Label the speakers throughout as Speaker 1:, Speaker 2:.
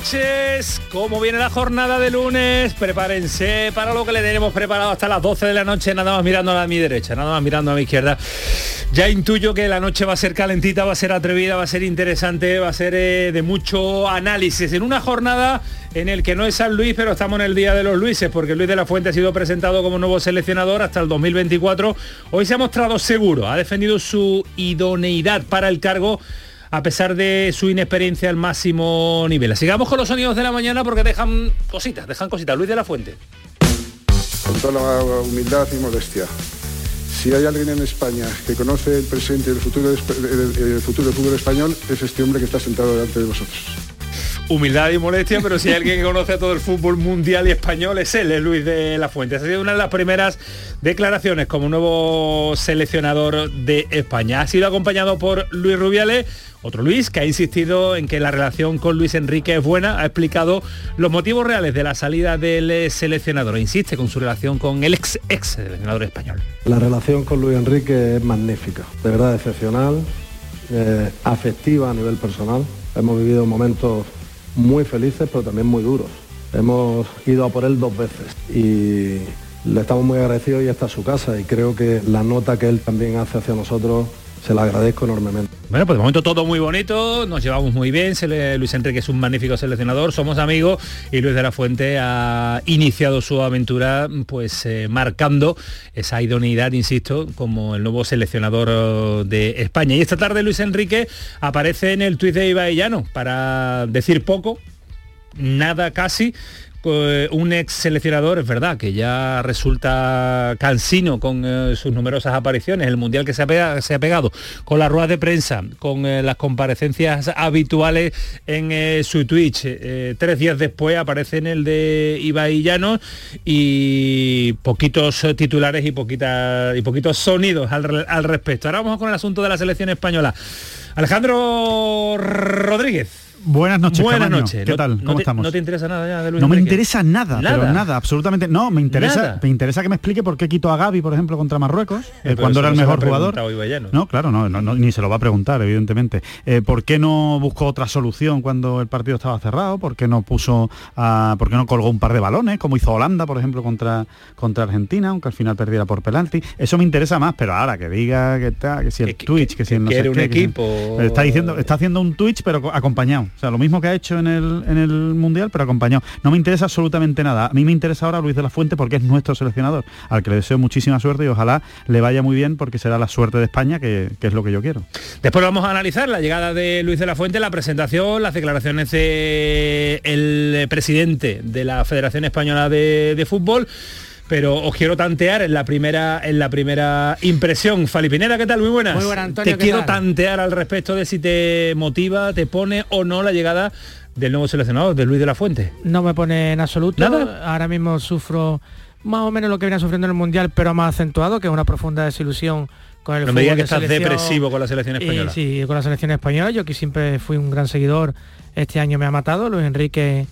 Speaker 1: Noches. ¿Cómo viene la jornada de lunes? Prepárense para lo que le tenemos preparado hasta las 12 de la noche, nada más mirando a mi derecha, nada más mirando a mi izquierda. Ya intuyo que la noche va a ser calentita, va a ser atrevida, va a ser interesante, va a ser eh, de mucho análisis. En una jornada en el que no es San Luis, pero estamos en el Día de los Luises, porque Luis de la Fuente ha sido presentado como nuevo seleccionador hasta el 2024. Hoy se ha mostrado seguro, ha defendido su idoneidad para el cargo a pesar de su inexperiencia al máximo nivel. Sigamos con los sonidos de la mañana porque dejan cositas, dejan cositas. Luis de la Fuente.
Speaker 2: Con toda la humildad y modestia. Si hay alguien en España que conoce el presente y el futuro, futuro del fútbol español, es este hombre que está sentado delante de vosotros
Speaker 1: humildad y molestia, pero si hay alguien que conoce a todo el fútbol mundial y español es él, es Luis de la Fuente. Ha sido una de las primeras declaraciones como nuevo seleccionador de España. Ha sido acompañado por Luis Rubiales, otro Luis que ha insistido en que la relación con Luis Enrique es buena, ha explicado los motivos reales de la salida del seleccionador. Insiste con su relación con el ex ex seleccionador español.
Speaker 3: La relación con Luis Enrique es magnífica, de verdad excepcional, eh, afectiva a nivel personal. Hemos vivido momentos muy felices, pero también muy duros. Hemos ido a por él dos veces y le estamos muy agradecidos y está su casa y creo que la nota que él también hace hacia nosotros se la agradezco enormemente.
Speaker 1: Bueno, pues de momento todo muy bonito, nos llevamos muy bien, Luis Enrique es un magnífico seleccionador, somos amigos y Luis de la Fuente ha iniciado su aventura pues eh, marcando esa idoneidad, insisto, como el nuevo seleccionador de España. Y esta tarde Luis Enrique aparece en el tuit de Ibai Llano para decir poco, nada casi, pues, un ex seleccionador, es verdad, que ya resulta cansino con eh, sus numerosas apariciones, el mundial que se ha, pegado, con las ruedas de prensa, con eh, las comparecencias habituales en eh, su Twitch. tres días después aparece en el de Ibai Llanos y poquitos titulares y, poquitas, y poquitos sonidos al, al respecto. Ahora vamos con el asunto de la selección española. Alejandro Rodríguez.
Speaker 4: Buenas noches.
Speaker 1: Buenas noches.
Speaker 4: ¿Qué tal? ¿Cómo estamos?
Speaker 1: ¿No te interesa nada ya de Luis
Speaker 4: No
Speaker 1: me
Speaker 4: interesa nada, ¿Nada? pero nada, absolutamente. No, me interesa, me interesa que me explique por qué quitó a Gaby, por ejemplo, contra Marruecos, eh, cuando era el mejor jugador.
Speaker 1: No,
Speaker 4: claro, no, ni se lo va a preguntar, evidentemente. Eh, ¿Por qué no buscó otra solución cuando el partido estaba cerrado? ¿Por qué no puso, a, por qué no colgó un par de balones, como hizo Holanda, por ejemplo, contra, contra Argentina, aunque al final perdiera por penalti? Eso me interesa más, pero ahora que diga que está, que si el Twitch, que, si el
Speaker 1: no
Speaker 4: sé
Speaker 1: un equipo.
Speaker 4: está diciendo, está haciendo un Twitch, pero acompañado. O sea, lo mismo que ha hecho en el, en el Mundial, pero acompañado. No me interesa absolutamente nada. A mí me interesa ahora Luis de la Fuente porque es nuestro seleccionador, al que le deseo muchísima suerte y ojalá le vaya muy bien porque será la suerte de España, que, es lo que yo quiero.
Speaker 1: Después vamos a analizar la llegada de Luis de la Fuente, la presentación, las declaraciones del el presidente de la Federación Española de, de Fútbol pero os quiero tantear en la primera en la primera impresión. Falipinera, ¿qué tal? Muy buenas.
Speaker 5: Muy buenas, Antonio.
Speaker 1: Te quiero tantear al respecto de si te motiva, te pone o no la llegada del nuevo seleccionador, de Luis de la Fuente.
Speaker 5: No me pone en absoluto. Ahora mismo sufro más o menos lo que viene sufriendo en el Mundial, pero más acentuado, que es una profunda desilusión con el
Speaker 1: no me digas que estás depresivo con la selección española.
Speaker 5: sí, con la selección española. Yo que siempre fui un gran seguidor, este año me ha matado. Luis Enrique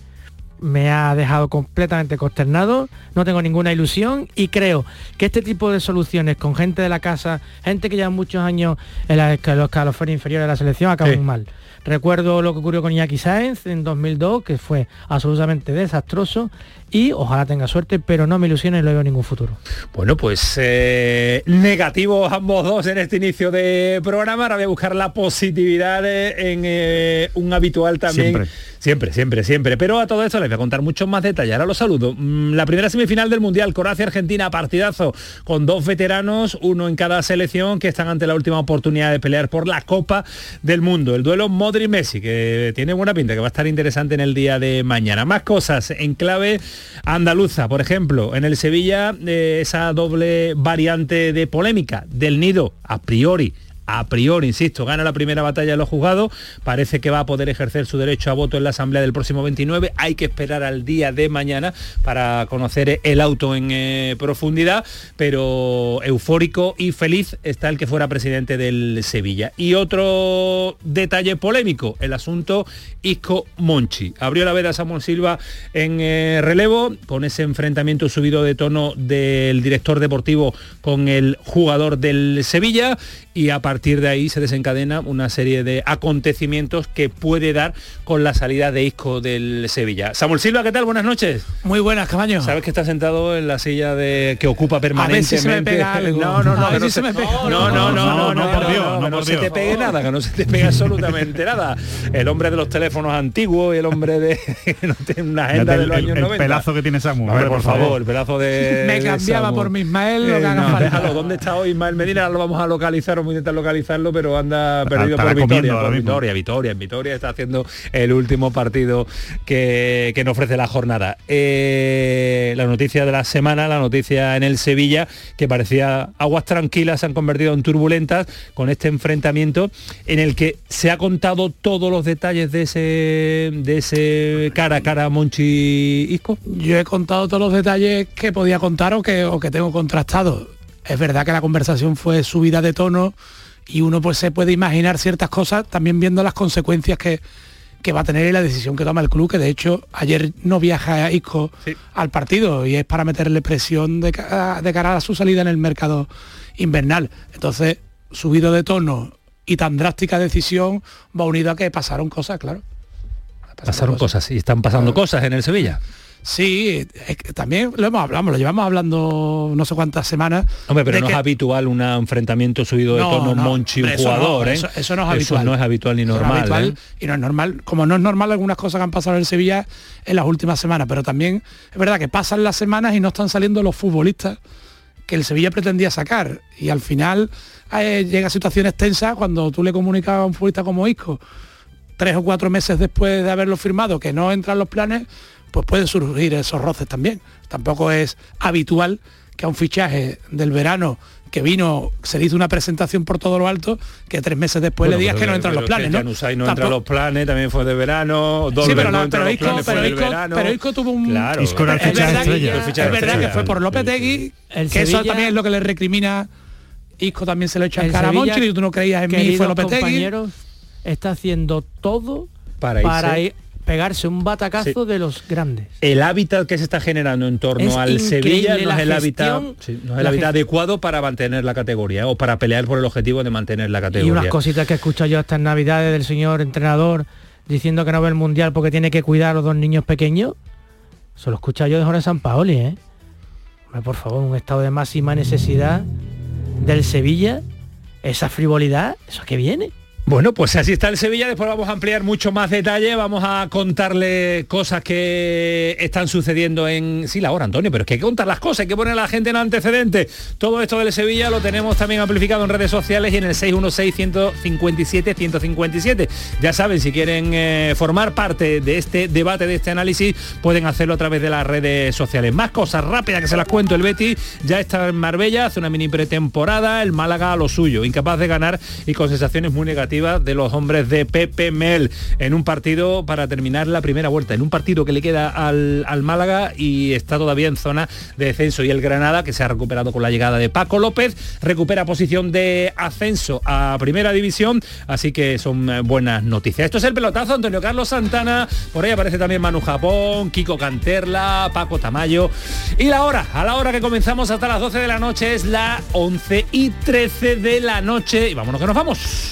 Speaker 5: me ha dejado completamente consternado, no tengo ninguna ilusión y creo que este tipo de soluciones con gente de la casa, gente que lleva muchos años en los escalofonios inferiores de la selección, acaban mal. Recuerdo lo que ocurrió con Iñaki Sáenz en 2002, que fue absolutamente desastroso y ojalá tenga suerte, pero no me ilusione y no veo ningún futuro.
Speaker 1: Bueno, pues eh, negativos ambos dos en este inicio de programa. Ahora voy a buscar la positividad en eh, un habitual también Siempre, siempre, siempre. Pero a todo esto les voy a contar muchos más detalles. Ahora los saludo. Mm, la primera semifinal del Mundial, Croacia-Argentina, partidazo, con dos veteranos, uno en cada selección, que están ante la última oportunidad de pelear por la Copa del Mundo. El duelo Modri-Messi, que tiene buena pinta, que va a estar interesante en el día de mañana. Más cosas en clave andaluza, por ejemplo, en el Sevilla, eh, esa doble variante de polémica del nido, a priori a priori, insisto, gana la primera batalla de los juzgados, parece que va a poder ejercer su derecho a voto en la Asamblea del próximo 29, hay que esperar al día de mañana para conocer el auto en eh, profundidad, pero eufórico y feliz está el que fuera presidente del Sevilla. Y otro detalle polémico, el asunto Isco Monchi. Abrió la veda Samuel Silva en eh, relevo con ese enfrentamiento subido de tono del director deportivo con el jugador del Sevilla y a partir de ahí se desencadena una serie de acontecimientos que puede dar con la salida de Isco del Sevilla. Samuel Silva, ¿qué tal? Buenas noches.
Speaker 6: Muy buenas, Camaño.
Speaker 1: Sabes que está sentado en la silla de que ocupa permanentemente.
Speaker 6: A ver si se me pega algo.
Speaker 1: No, no, no,
Speaker 6: no,
Speaker 1: no,
Speaker 6: se me pega.
Speaker 1: no, no, no, no, no, por Dios, no, no se te pegue nada, que no se te pegue absolutamente nada. El hombre de los teléfonos antiguos y el hombre de no una agenda de los años 90.
Speaker 4: El pelazo que tiene Samuel.
Speaker 1: A ver, por favor, el pelazo de
Speaker 6: Me cambiaba por mi Ismael, lo que haga falta.
Speaker 1: ¿dónde está hoy Ismael Medina? Ahora lo vamos a localizar, vamos a intentar localizarlo, pero anda perdido por Vitoria, por Vitoria, Vitoria, en Vitoria está haciendo el último partido que, que nos ofrece la jornada. Eh, la noticia de la semana, la noticia en el Sevilla, que parecía aguas tranquilas, se han convertido en turbulentas con este enfrentamiento en el que se ha contado todos los detalles de ese, de ese cara a cara Monchi Isco.
Speaker 6: Yo he contado todos los detalles que podía contar o que, o que tengo contrastado. Es verdad que la conversación fue subida de tono, y uno pues se puede imaginar ciertas cosas también viendo las consecuencias que, que va a tener y la decisión que toma el club, que de hecho ayer no viaja Isco sí. al partido y es para meterle presión de, de cara a su salida en el mercado invernal. Entonces, subido de tono y tan drástica decisión va unido a que pasaron cosas, claro.
Speaker 1: Pasaron, pasaron cosas. cosas y están pasando claro. cosas en el Sevilla.
Speaker 6: Sí, es que también lo hemos hablado, lo llevamos hablando no sé cuántas semanas.
Speaker 1: Hombre, pero no que... es habitual un enfrentamiento subido de no, tono no, Monchi un jugador,
Speaker 6: no,
Speaker 1: ¿eh?
Speaker 6: Eso, eso, no es habitual.
Speaker 1: Eso no es habitual ni normal.
Speaker 6: No es habitual,
Speaker 1: ¿eh?
Speaker 6: Y no es normal, como no es normal algunas cosas que han pasado en el Sevilla en las últimas semanas, pero también es verdad que pasan las semanas y no están saliendo los futbolistas que el Sevilla pretendía sacar. Y al final eh, llega a situaciones tensas cuando tú le comunicas a un futbolista como Isco tres o cuatro meses después de haberlo firmado que no entran los planes, pues pueden surgir esos roces también. Tampoco es habitual que a un fichaje del verano que vino, se le hizo una presentación por todo lo alto, que tres meses después
Speaker 1: bueno,
Speaker 6: le digas
Speaker 1: pero,
Speaker 6: que no entran los planes, ¿no?
Speaker 1: Usai no entra los planes, también fue de verano,
Speaker 6: sí, pero,
Speaker 1: no
Speaker 6: pero,
Speaker 1: los
Speaker 6: Isco,
Speaker 1: planes,
Speaker 6: pero,
Speaker 1: fue
Speaker 6: Isco,
Speaker 1: verano.
Speaker 6: pero Isco tuvo un...
Speaker 1: Claro,
Speaker 4: Isco era el
Speaker 6: es verdad, que, es verdad que fue por Lopetegui,
Speaker 5: el
Speaker 6: que
Speaker 5: Sevilla,
Speaker 6: eso también es lo que le recrimina Isco también se lo echa en
Speaker 5: el
Speaker 6: cara a y tú no creías en mí, fue Lopetegui.
Speaker 5: compañeros, está haciendo todo
Speaker 1: para,
Speaker 5: para ir- pegarse un batacazo de los grandes.
Speaker 1: el hábitat que se está generando en torno
Speaker 5: Es
Speaker 1: al Sevilla no es el hábitat,
Speaker 5: gestión,
Speaker 1: sí, no es el hábitat adecuado para mantener la categoría o para pelear por el objetivo de mantener la
Speaker 5: Y
Speaker 1: categoría.
Speaker 5: unas cositas que escucho yo hasta en Navidades del señor entrenador diciendo que no ve el mundial porque tiene que cuidar a los dos niños pequeños. Se lo escucha yo de Jorge San Paoli, ¿eh? Hombre, por favor, un estado de máxima necesidad del Sevilla, esa frivolidad, eso que viene.
Speaker 1: Bueno, pues así está el Sevilla, después vamos a ampliar mucho más detalle, vamos a contarle cosas que están sucediendo en... Sí, la hora, Antonio, pero es que hay que contar las cosas, hay que poner la gente en antecedentes. Todo esto del Sevilla lo tenemos también amplificado en redes sociales y en el 616-157-157. Ya saben, si quieren eh, formar parte de este debate, de este análisis, pueden hacerlo a través de las redes sociales. Más cosas rápidas que se las cuento, el Betty ya está en Marbella, hace una mini pretemporada, el Málaga a lo suyo, incapaz de ganar y con sensaciones muy negativas de los hombres de Pepe Mel en un partido para terminar la primera vuelta, en un partido que le queda al, al Málaga y está todavía en zona de descenso. Y el Granada que se ha recuperado con la llegada de Paco López, recupera posición de ascenso a primera división, así que son eh, buenas noticias. Esto es el pelotazo, Antonio Carlos Santana, por ahí aparece también Manu Japón, Kiko Canterla, Paco Tamayo. Y la hora, a la hora que comenzamos hasta las 12 de la noche es la 11 y 13 de la noche. Y vámonos que nos vamos.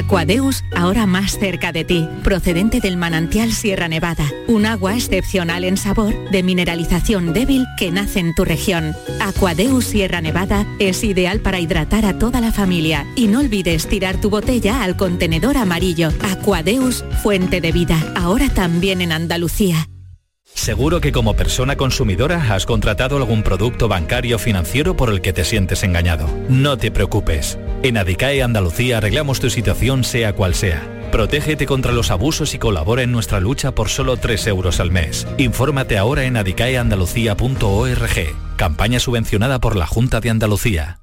Speaker 7: Aquadeus, ahora más cerca de ti, procedente del manantial Sierra Nevada, un agua excepcional en sabor, de mineralización débil que nace en tu región. Aquadeus Sierra Nevada es ideal para hidratar a toda la familia y no olvides tirar tu botella al contenedor amarillo. Aquadeus, fuente de vida, ahora también en Andalucía.
Speaker 8: Seguro que como persona consumidora has contratado algún producto bancario financiero por el que te sientes engañado. No te preocupes. En Adicae Andalucía arreglamos tu situación sea cual sea. Protégete contra los abusos y colabora en nuestra lucha por solo 3 euros al mes. Infórmate ahora en adicaeandalucía.org. Campaña subvencionada por la Junta de Andalucía.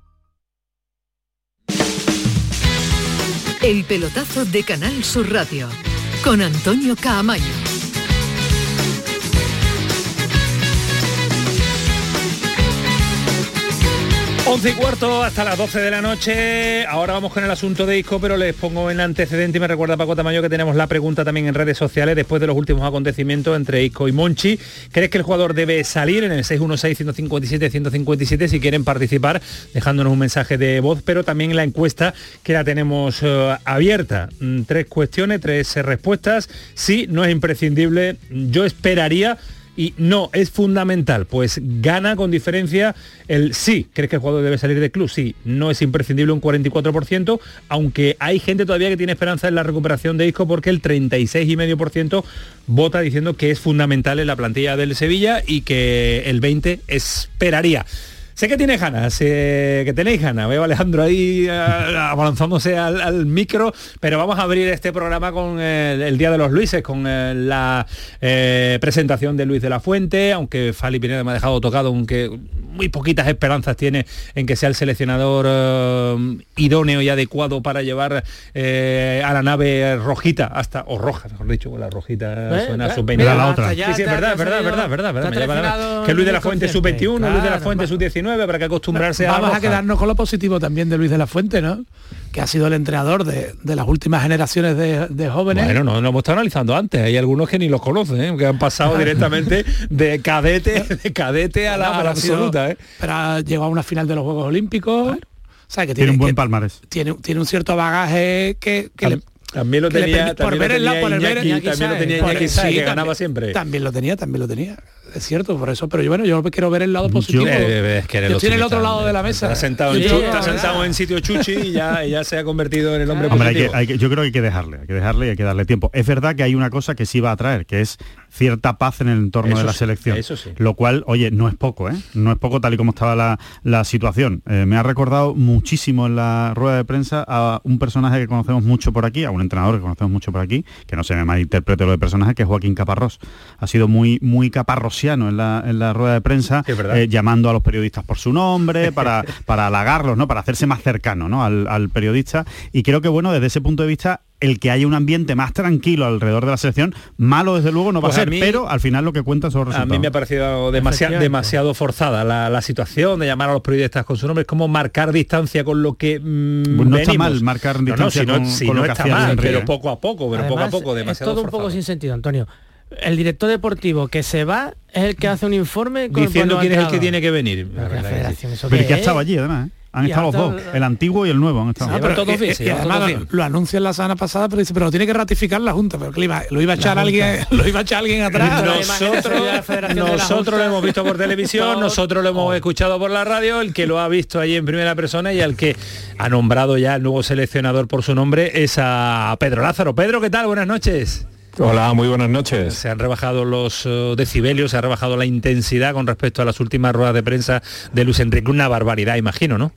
Speaker 9: El pelotazo de Canal Sur Radio con Antonio Caamaño.
Speaker 1: 11 y cuarto hasta las 12 de la noche. Ahora vamos con el asunto de Isco, pero les pongo en antecedente y me recuerda Paco Tamayo que tenemos la pregunta también en redes sociales después de los últimos acontecimientos entre Isco y Monchi. ¿Crees que el jugador debe salir en el 616-157-157 si quieren participar dejándonos un mensaje de voz, pero también la encuesta que la tenemos eh, abierta? Mm, tres cuestiones, tres respuestas. Sí, no es imprescindible. Yo esperaría y no, es fundamental, pues gana con diferencia el sí. ¿Crees que el jugador debe salir del club? Sí, no es imprescindible un 44%, aunque hay gente todavía que tiene esperanza en la recuperación de Isco porque el 36,5% vota diciendo que es fundamental en la plantilla del Sevilla y que el 20% esperaría. Sé que tienes ganas, eh, que tenéis ganas. Veo a Alejandro ahí eh, abalanzándose al, micro, pero vamos a abrir este programa con el, Día de los Luises, con eh, la presentación de Luis de la Fuente, aunque Fali Pineda me ha dejado tocado, aunque muy poquitas esperanzas tiene en que sea el seleccionador idóneo y adecuado para llevar a la nave rojita hasta, o roja, mejor dicho, la rojita suena sub-20.
Speaker 4: La otra.
Speaker 1: Sí, sí, es verdad, verdad, verdad, verdad, verdad. Que Luis de la Fuente sub-21, Luis de la Fuente sub-19 para que acostumbrarse
Speaker 6: a...
Speaker 1: Vamos
Speaker 6: a quedarnos con lo positivo también de Luis de la Fuente, ¿no? Que ha sido el entrenador de, las últimas generaciones de, jóvenes.
Speaker 1: Bueno, no, lo hemos estado analizando antes. Hay algunos que ni los conocen, ¿eh? que han pasado directamente de cadete, de cadete a la, absoluta. ¿eh?
Speaker 6: Pero ha llegado a una final de los Juegos Olímpicos. O sea, que
Speaker 4: tiene, un buen palmarés.
Speaker 6: Tiene, tiene un cierto bagaje que, le,
Speaker 1: también lo tenía,
Speaker 6: por ver el lado, por el ver,
Speaker 1: también lo tenía Iñaki sí, que ganaba siempre.
Speaker 6: También lo tenía, también lo tenía. Es cierto, por eso, pero yo bueno, yo quiero ver el lado positivo. Yo,
Speaker 1: eh, es que
Speaker 6: yo estoy en el otro lado de la mesa.
Speaker 1: Está sentado, en, está sentado en sitio chuchi y ya, ya, se ha convertido en el hombre
Speaker 4: Hombre,
Speaker 1: positivo.
Speaker 4: Hay que, yo creo que hay que dejarle, hay que dejarle y hay que darle tiempo. Es verdad que hay una cosa que sí va a traer, que es cierta paz en el entorno de la selección.
Speaker 1: Eso sí.
Speaker 4: Lo cual, oye, no es poco, ¿eh? No es poco tal y como estaba la, la situación. Eh, me ha recordado muchísimo en la rueda de prensa a un personaje que conocemos mucho por aquí, a un entrenador que conocemos mucho por aquí, que no se me malinterprete lo de personaje, que es Joaquín Caparrós. Ha sido muy, muy en la, en la rueda de prensa, eh, llamando a los periodistas por su nombre, para, para halagarlos, ¿no? Para hacerse más cercano ¿no? al, al periodista. Y creo que, bueno, desde ese punto de vista, el que haya un ambiente más tranquilo alrededor de la selección, malo desde luego no va a pues ser, pero al final lo que cuenta son los resultados.
Speaker 1: A mí me ha parecido demasiado, demasiado forzada la, situación de llamar a los periodistas con su nombre, es como marcar distancia con lo que mm,
Speaker 4: pues no está mal marcar distancia
Speaker 1: no,
Speaker 4: con,
Speaker 1: si no, está mal, pero poco a poco, pero poco a poco, demasiado
Speaker 5: Es todo un poco sin sentido, Antonio. El director deportivo que se va es el que hace un informe con
Speaker 1: diciendo quién es el que tiene que venir.
Speaker 4: Pero que ha estado allí además. ¿eh? Han estado los dos, el antiguo y el nuevo han estado.
Speaker 6: Ah, pero todos bien, y, además lo, anuncia la semana pasada, pero dice, pero tiene que ratificar la Junta, pero que lo iba, lo iba a echar alguien, lo iba a echar alguien atrás.
Speaker 1: Nosotros, nosotros lo hemos visto por televisión, nosotros lo hemos escuchado por la radio, el que lo ha visto allí en primera persona y al que ha nombrado ya el nuevo seleccionador por su nombre es a Pedro Lázaro. Pedro, ¿qué tal? Buenas noches.
Speaker 10: Hola, muy buenas noches.
Speaker 1: Se han rebajado los uh, decibelios, se ha rebajado la intensidad con respecto a las últimas ruedas de prensa de Luis Enrique. Una barbaridad, imagino, ¿no?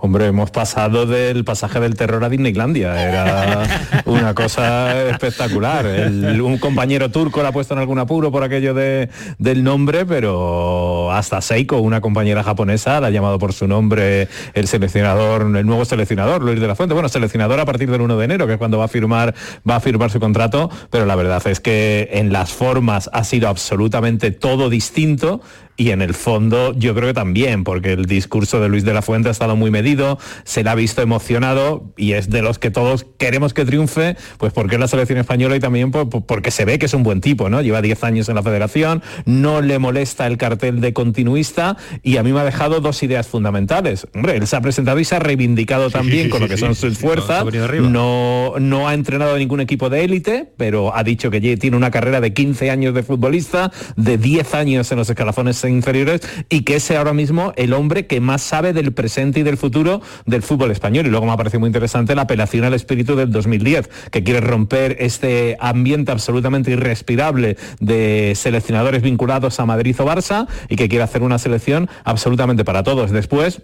Speaker 10: Hombre, hemos pasado del pasaje del terror a Disneylandia. Era una cosa espectacular. un compañero turco la ha puesto en algún apuro por aquello de, del nombre, pero hasta Seiko, una compañera japonesa, la ha llamado por su nombre el seleccionador, el nuevo seleccionador, Luis de la Fuente. Bueno, seleccionador a partir del 1 de enero, que es cuando va a firmar, va a firmar su contrato, pero la verdad es que en las formas ha sido absolutamente todo distinto y en el fondo yo creo que también, porque el discurso de Luis de la Fuente ha estado muy medido, se le ha visto emocionado y es de los que todos queremos que triunfe, pues porque es la selección española y también porque se ve que es un buen tipo, ¿no? Lleva 10 años en la federación, no le molesta el cartel de continuista y a mí me ha dejado dos ideas fundamentales. Hombre, él se ha presentado y se ha reivindicado también con lo que son sus fuerzas, no, no ha entrenado ningún equipo de élite, pero ha dicho que tiene una carrera de 15 años de futbolista, de 10 años en los escalafones inferiores y que es ahora mismo el hombre que más sabe del presente y del futuro del fútbol español. Y luego me ha parecido muy interesante la apelación al espíritu del 2010, que quiere romper este ambiente absolutamente irrespirable de seleccionadores vinculados a Madrid o Barça y que quiere hacer una selección absolutamente para todos. Después,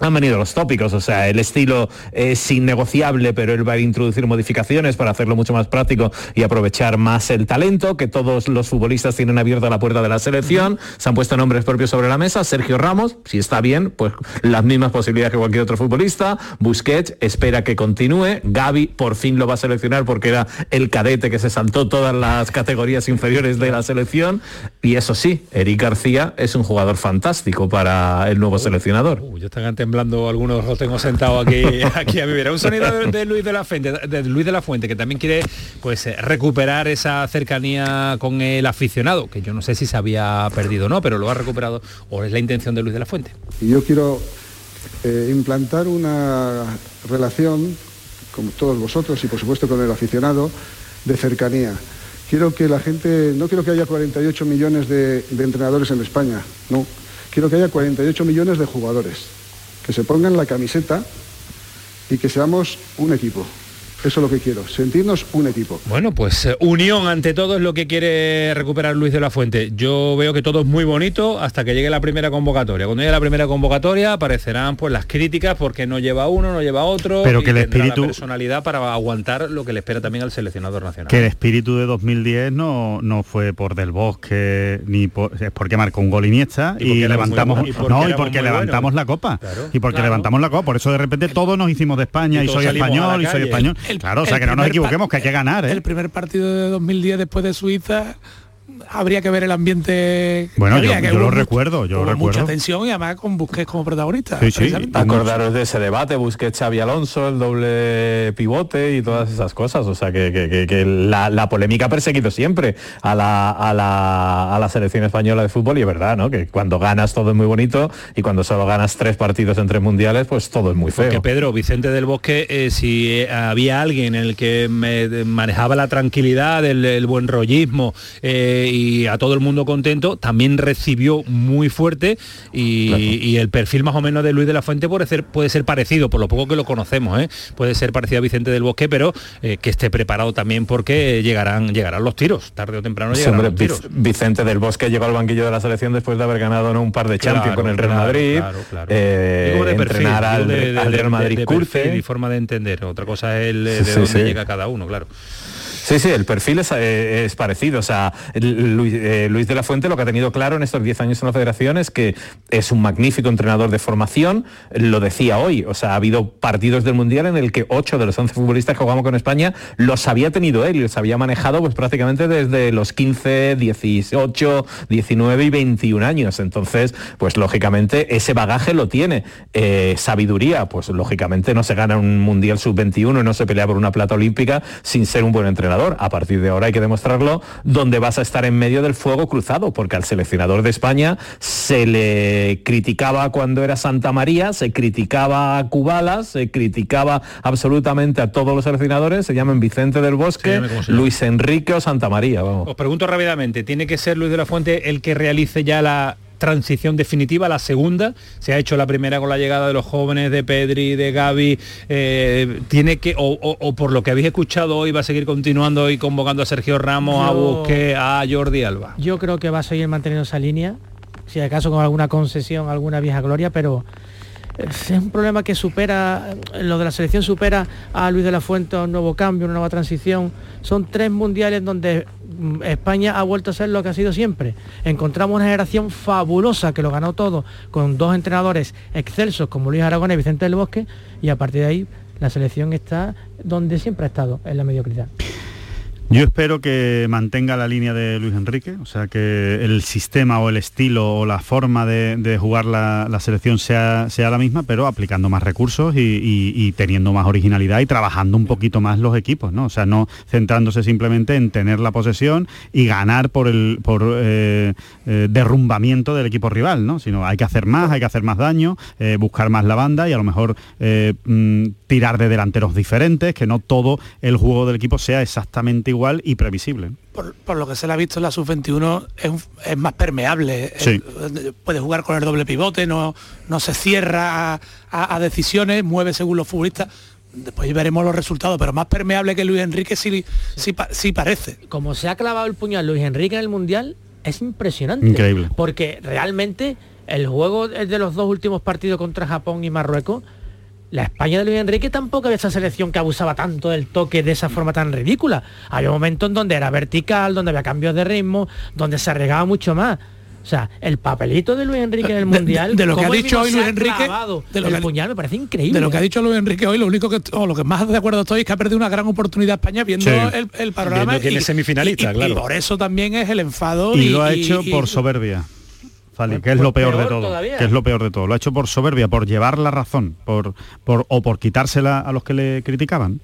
Speaker 10: han venido los tópicos, o sea, el estilo es innegociable, pero él va a introducir modificaciones para hacerlo mucho más práctico y aprovechar más el talento, que todos los futbolistas tienen abierta la puerta de la selección, se han puesto nombres propios sobre la mesa, Sergio Ramos, si está bien, pues las mismas posibilidades que cualquier otro futbolista, Busquets espera que continúe, Gaby por fin lo va a seleccionar porque era el cadete que se saltó todas las categorías inferiores de la selección, y eso sí, Eric García es un jugador fantástico para el nuevo seleccionador
Speaker 1: temblando algunos los tengo sentado aquí, aquí a vivir. Un sonido de, Luis de la Fuente, de Luis de la Fuente, que también quiere pues eh, recuperar esa cercanía con el aficionado, que yo no sé si se había perdido o no, pero lo ha recuperado, o es la intención de Luis de la Fuente.
Speaker 2: Y yo quiero eh, implantar una relación, con todos vosotros y por supuesto con el aficionado, de cercanía. Quiero que la gente, no quiero que haya 48 millones de entrenadores en España, no. Quiero que haya 48 millones de jugadores que se pongan la camiseta y que seamos un equipo. Eso es lo que quiero, sentirnos un equipo.
Speaker 1: Bueno, pues eh, unión ante todo es lo que quiere recuperar Luis de la Fuente. Yo veo que todo es muy bonito hasta que llegue la primera convocatoria. Cuando llegue la primera convocatoria aparecerán pues las críticas porque no lleva uno, no lleva otro.
Speaker 4: Pero que el espíritu...
Speaker 1: La personalidad para aguantar lo que le espera también al seleccionador nacional.
Speaker 4: Que el espíritu de 2010 no, no fue por Del Bosque ni por, es porque marcó un gol Iniesta y, levantamos y no y porque levantamos la copa y porque levantamos la copa. Por eso de repente todos nos hicimos de España y, soy español y soy español claro, o sea, que no nos equivoquemos, que hay que ganar. ¿eh?
Speaker 6: El primer partido de 2010 después de Suiza habría que ver el ambiente.
Speaker 4: Bueno, yo, lo recuerdo, yo lo recuerdo.
Speaker 6: Mucha tensión y además con Busquets como protagonista.
Speaker 10: Acordaros de ese debate, Busquets, Xavi Alonso, el doble pivote y todas esas cosas. O sea, que, la, polémica ha perseguido siempre a la, a, la, a la selección española de fútbol y es verdad, ¿no? Que cuando ganas todo es muy bonito y cuando solo ganas tres partidos en tres mundiales, pues todo es muy feo.
Speaker 1: Porque Pedro, Vicente del Bosque, eh, si había alguien en el que me manejaba la tranquilidad, el, buen rollismo, eh, y a todo el mundo contento, también recibió muy fuerte y, el perfil más o menos de Luis de la Fuente puede ser, puede ser parecido, por lo poco que lo conocemos, ¿eh? puede ser parecido a Vicente del Bosque, pero eh, que esté preparado también porque llegarán, llegarán los tiros, tarde o temprano llegarán los tiros.
Speaker 10: Vicente del Bosque llegó al banquillo de la selección después de haber ganado un par de Champions con el Real Madrid,
Speaker 1: eh, de entrenar al, Real Madrid de, y forma de entender, otra cosa es el, de dónde llega cada uno, claro.
Speaker 10: Sí, sí, el perfil es, eh, parecido. O sea, eh, Luis, de la Fuente lo que ha tenido claro en estos 10 años en la federación es que es un magnífico entrenador de formación. Lo decía hoy. O sea, ha habido partidos del Mundial en el que 8 de los 11 futbolistas que jugamos con España los había tenido él y los había manejado pues prácticamente desde los 15, 18, 19 y 21 años. Entonces, pues lógicamente ese bagaje lo tiene. Eh, sabiduría, pues lógicamente no se gana un Mundial sub-21, no se pelea por una plata olímpica sin ser un buen entrenador entrenador. A partir de ahora hay que demostrarlo donde vas a estar en medio del fuego cruzado, porque al seleccionador de España se le criticaba cuando era Santa María, se criticaba a Cubalas, se criticaba absolutamente a todos los seleccionadores, se llaman Vicente del Bosque, Luis Enrique o Santa María. Vamos.
Speaker 1: Os pregunto rápidamente, ¿tiene que ser Luis de la Fuente el que realice ya la transición definitiva, la segunda, se ha hecho la primera con la llegada de los jóvenes de Pedri, de Gaby, eh, tiene que, o, o- o por lo que habéis escuchado hoy, va a seguir continuando y convocando a Sergio Ramos, a Busquets, a Jordi Alba.
Speaker 5: Yo creo que va a seguir manteniendo esa línea, si acaso con alguna concesión, alguna vieja gloria, pero es un problema que supera, lo de la selección supera a Luis de la Fuente, un nuevo cambio, una nueva transición. Son tres mundiales donde mm, España ha vuelto a ser lo que ha sido siempre. Encontramos una generación fabulosa que lo ganó todo, con dos entrenadores excelsos como Luis Aragón y Vicente del Bosque, y a partir de ahí la selección está donde siempre ha estado, en la mediocridad.
Speaker 4: Yo espero que mantenga la línea de Luis Enrique, o sea, que el sistema o el estilo o la forma de, jugar la, selección sea, sea la misma, pero aplicando más recursos y, y- teniendo más originalidad y trabajando un poquito más los equipos, ¿no? O sea, no centrándose simplemente en tener la posesión y ganar por el por eh, eh, derrumbamiento del equipo rival, ¿no? Sino hay que hacer más, hay que hacer más daño, eh, buscar más la banda y a lo mejor mm, tirar de delanteros diferentes, que no todo el juego del equipo sea exactamente igual y previsible.
Speaker 6: Por, por lo que se le ha visto en la sub-21 es, más permeable.
Speaker 4: Sí.
Speaker 6: Puede jugar con el doble pivote, no, no se cierra a, a- a decisiones, mueve según los futbolistas. Después veremos los resultados, pero más permeable que Luis Enrique sí, sí, pa- sí parece.
Speaker 5: como se ha clavado el puñal Luis Enrique en el Mundial, es impresionante.
Speaker 4: Increíble.
Speaker 5: Porque realmente el juego de los dos últimos partidos contra Japón y Marruecos, la España de Luis Enrique tampoco había esa selección que abusaba tanto del toque de esa forma tan ridícula. Había momentos en donde era vertical, donde había cambios de ritmo, donde se arriesgaba mucho más. O sea, el papelito de Luis Enrique en el
Speaker 6: De- de-
Speaker 5: Mundial,
Speaker 6: de lo que ha dicho hoy Luis Enrique, de lo
Speaker 5: el
Speaker 6: que
Speaker 5: puñal me parece increíble.
Speaker 6: De lo que ha dicho Luis Enrique hoy, lo único que, o lo que más de acuerdo estoy es que ha perdido una gran oportunidad España viendo
Speaker 4: Sí.
Speaker 6: el, el panorama.
Speaker 1: Viendo quién es semifinalista,
Speaker 6: y- y-
Speaker 1: claro.
Speaker 6: y por eso también es el enfado.
Speaker 4: Y lo ha hecho
Speaker 6: y-
Speaker 4: por soberbia. Fali, que es
Speaker 5: pues
Speaker 4: lo peor, de todo,
Speaker 5: todavía.
Speaker 4: que es lo peor de todo. Lo ha hecho por soberbia, por llevar la razón, por, por o por quitársela a los que le criticaban.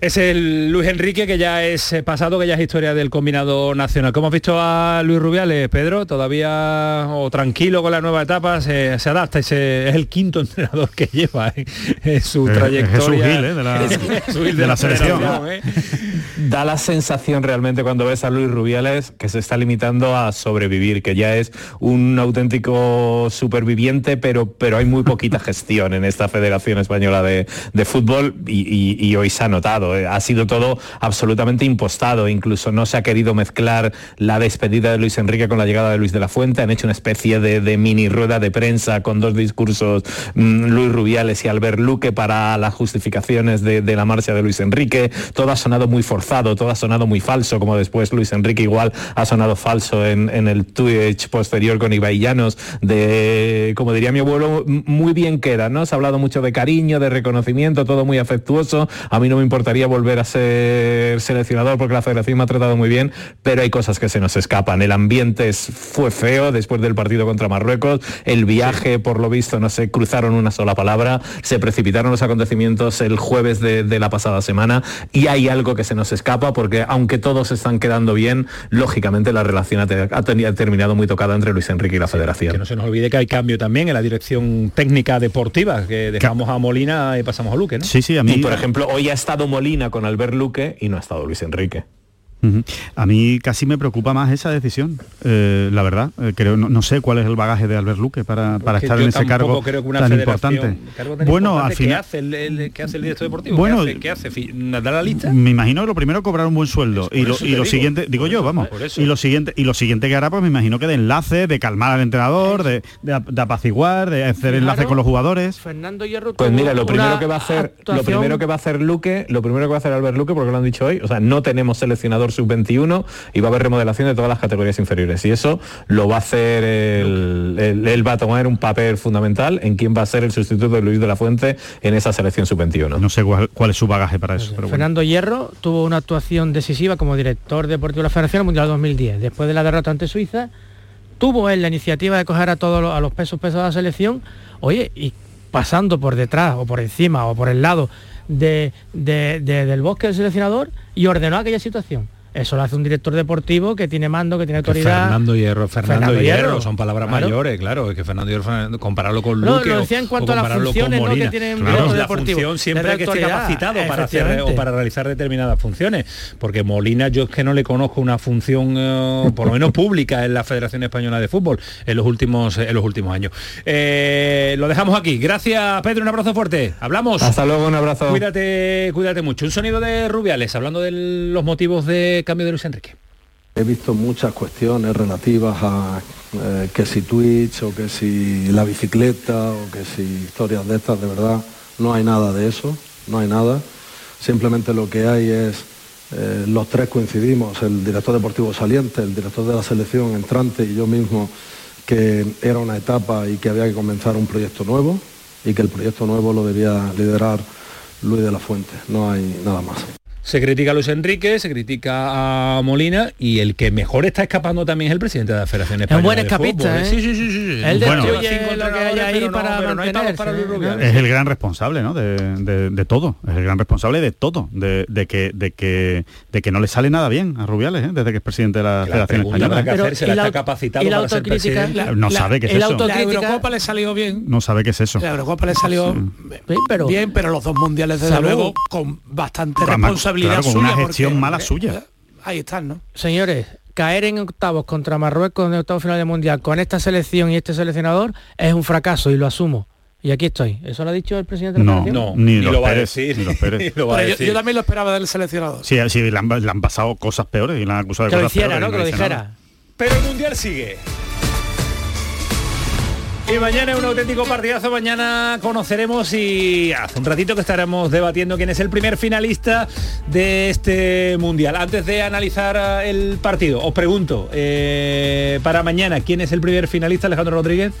Speaker 1: Es el Luis Enrique que ya es eh, pasado, que ya es historia del combinado nacional. ¿Cómo has visto a Luis Rubiales, Pedro? ¿Todavía o tranquilo con la nueva etapa? Se, se adapta y se- es el quinto entrenador que lleva en, en su
Speaker 4: Eh,
Speaker 1: trayectoria.
Speaker 4: Gil, eh, de la- de la selección.
Speaker 1: eh.
Speaker 10: Da la sensación realmente cuando ves a Luis Rubiales que se está limitando a sobrevivir, que ya es un auténtico superviviente, pero, pero hay muy poquita gestión en esta Federación Española de, de Fútbol y, y- y hoy se ha notado. Eh, Ha sido todo absolutamente impostado, incluso no se ha querido mezclar la despedida de Luis Enrique con la llegada de Luis de la Fuente, han hecho una especie de, mini rueda de prensa con dos discursos, mm, Luis Rubiales y Albert Luque para las justificaciones de, la marcha de Luis Enrique, todo ha sonado muy forzado, todo ha sonado muy falso, como después Luis Enrique igual ha sonado falso en, el Twitch posterior con Ibai Llanos, de, como diría mi abuelo, muy bien queda, ¿no? Se ha hablado mucho de cariño, de reconocimiento, todo muy afectuoso, a mí no me importaría volver a ser seleccionador porque la federación me ha tratado muy bien, pero hay cosas que se nos escapan, el ambiente es- fue feo después del partido contra Marruecos, el viaje, por lo visto, no se cruzaron una sola palabra, se precipitaron los acontecimientos el jueves de, de la pasada semana y hay algo que se nos escapa porque aunque todos están quedando bien, lógicamente la relación ha, te- ha teni- ha terminado muy tocada entre Luis Enrique y la federación.
Speaker 1: Que no se nos olvide que hay cambio también en la dirección técnica deportiva, que dejamos a Molina y pasamos a Luque, ¿no?
Speaker 4: Sí, sí, a
Speaker 10: Y
Speaker 4: mí,
Speaker 10: por ejemplo, hoy ha estado Molina con Albert Luque y no ha estado Luis Enrique.
Speaker 4: A mí casi me preocupa más esa decisión, eh, la verdad. Eh, creo, no, no sé cuál es el bagaje de Albert Luque para, para
Speaker 1: Que
Speaker 4: estar en ese cargo
Speaker 1: creo que una
Speaker 4: tan importante.
Speaker 1: cargo tan
Speaker 4: Bueno,
Speaker 1: importante,
Speaker 4: al final...
Speaker 1: ¿qué hace el, el- qué hace el director deportivo?
Speaker 4: Bueno,
Speaker 1: ¿Qué hace? ¿Qué hace? Fi- ¿Dar la lista?
Speaker 4: Me imagino que lo primero cobrar un buen sueldo y lo, y lo
Speaker 1: digo,
Speaker 4: siguiente, digo
Speaker 1: por
Speaker 4: yo,
Speaker 1: eso,
Speaker 4: vamos, y lo siguiente y lo siguiente que hará pues me imagino que de enlace, de calmar al entrenador, de, de de apaciguar, de hacer enlace con los jugadores.
Speaker 5: Fernando Hierro
Speaker 10: Pues mira, lo primero que va a hacer, lo primero que va a hacer Luque, lo primero que va a hacer Albert Luque, porque lo han dicho hoy, o sea, no tenemos seleccionador sub-21 y va a haber remodelación de todas las categorías inferiores. Y eso lo va a hacer el, el- él va a tomar un papel fundamental en quién va a ser el sustituto de Luis de la Fuente en esa selección sub-21.
Speaker 4: No sé cuál, cuál es su bagaje para eso. pero bueno.
Speaker 5: Fernando Hierro tuvo una actuación decisiva como director deportivo de la Federación Mundial 2010. Después de la derrota ante Suiza, tuvo él la iniciativa de coger a todos los, a los pesos pesos de la selección, oye, y pasando por detrás o por encima o por el lado de, de- de- del bosque del seleccionador y ordenó aquella situación. Eso lo hace un director deportivo que tiene mando, que tiene
Speaker 1: Que
Speaker 5: autoridad.
Speaker 1: Fernando Hierro, Fernando,
Speaker 5: Fernando
Speaker 1: Hierro,
Speaker 5: Hierro.
Speaker 1: son palabras
Speaker 5: Claro.
Speaker 1: mayores, claro, es que Fernando Hierro, compararlo con
Speaker 5: No,
Speaker 1: Luque
Speaker 5: lo
Speaker 1: o-
Speaker 5: decía en
Speaker 1: o
Speaker 5: cuanto a las funciones, ¿no?
Speaker 1: Molina.
Speaker 5: que tiene un
Speaker 1: Claro,
Speaker 5: director
Speaker 1: la
Speaker 5: deportivo.
Speaker 1: función siempre hay que esté capacitado para hacer o para realizar determinadas funciones, porque Molina yo es que no le conozco una función eh, por lo menos pública en la Federación Española de Fútbol en los últimos en los últimos años. Eh, lo dejamos aquí. Gracias, Pedro, un abrazo fuerte. Hablamos.
Speaker 10: Hasta luego, un abrazo.
Speaker 1: Cuídate, cuídate mucho. Un sonido de Rubiales hablando de los motivos de cambio de Luis Enrique.
Speaker 3: He visto muchas cuestiones relativas a eh, que si Twitch o que si la bicicleta o que si historias de estas, de verdad, no hay nada de eso, no hay nada. Simplemente lo que hay es, eh, los tres coincidimos, el director deportivo saliente, el director de la selección entrante y yo mismo, que era una etapa y que había que comenzar un proyecto nuevo y que el proyecto nuevo lo debía liderar Luis de la Fuente, no hay nada más.
Speaker 1: Se critica a Luis Enrique, se critica a Molina y el que mejor está escapando también es el presidente de la Federación
Speaker 5: Es un
Speaker 1: Española
Speaker 5: buen
Speaker 1: de
Speaker 5: escapista,
Speaker 1: Fútbol.
Speaker 5: ¿eh?
Speaker 1: Sí, sí, sí, sí.
Speaker 5: Él
Speaker 1: Bueno,
Speaker 5: lo que hay ahí
Speaker 1: pero no,
Speaker 5: para
Speaker 1: pero no hay palos para
Speaker 5: mantenerse.
Speaker 4: Es el gran responsable, ¿no? De, de- de todo. Es el gran responsable de todo. De, de que, de, que, de que no le sale nada bien a Rubiales, ¿eh? desde que es presidente de la
Speaker 1: la
Speaker 4: Federación Española.
Speaker 1: que
Speaker 4: ¿eh?
Speaker 1: hacerse, la está capacitado
Speaker 5: y la
Speaker 1: para ser
Speaker 5: autocrítica,
Speaker 1: presidente.
Speaker 4: No sabe qué es
Speaker 5: el
Speaker 4: eso.
Speaker 6: La Eurocopa le salió bien.
Speaker 4: No sabe qué es eso.
Speaker 6: La Eurocopa le salió
Speaker 5: pero-
Speaker 6: bien, pero los dos mundiales desde luego con bastante
Speaker 4: Además,
Speaker 6: responsabilidad
Speaker 4: claro, con
Speaker 6: suya.
Speaker 4: una gestión
Speaker 6: porque-
Speaker 4: mala suya.
Speaker 6: Ahí están, ¿no?
Speaker 5: Señores, caer en octavos contra Marruecos en el octavo final del Mundial con esta selección y este seleccionador es un fracaso y lo asumo. Y aquí estoy. ¿Eso lo ha dicho el presidente de la
Speaker 4: No, no, ni,
Speaker 1: lo va a
Speaker 4: Pérez,
Speaker 1: decir,
Speaker 4: ni los Pérez.
Speaker 1: ni lo va a
Speaker 6: yo,
Speaker 1: decir.
Speaker 6: yo también lo esperaba del seleccionador.
Speaker 4: Sí, sí, le han, le han pasado cosas peores y le han acusado de
Speaker 5: Que lo hiciera,
Speaker 4: peores
Speaker 5: ¿no? Que lo dijera.
Speaker 4: nada.
Speaker 1: Pero el Mundial sigue. Y mañana es un auténtico partidazo. Mañana conoceremos y hace un ratito que estaremos debatiendo quién es el primer finalista de este mundial. Antes de analizar eh, el partido, os pregunto eh, para mañana quién es el primer finalista, Alejandro Rodríguez.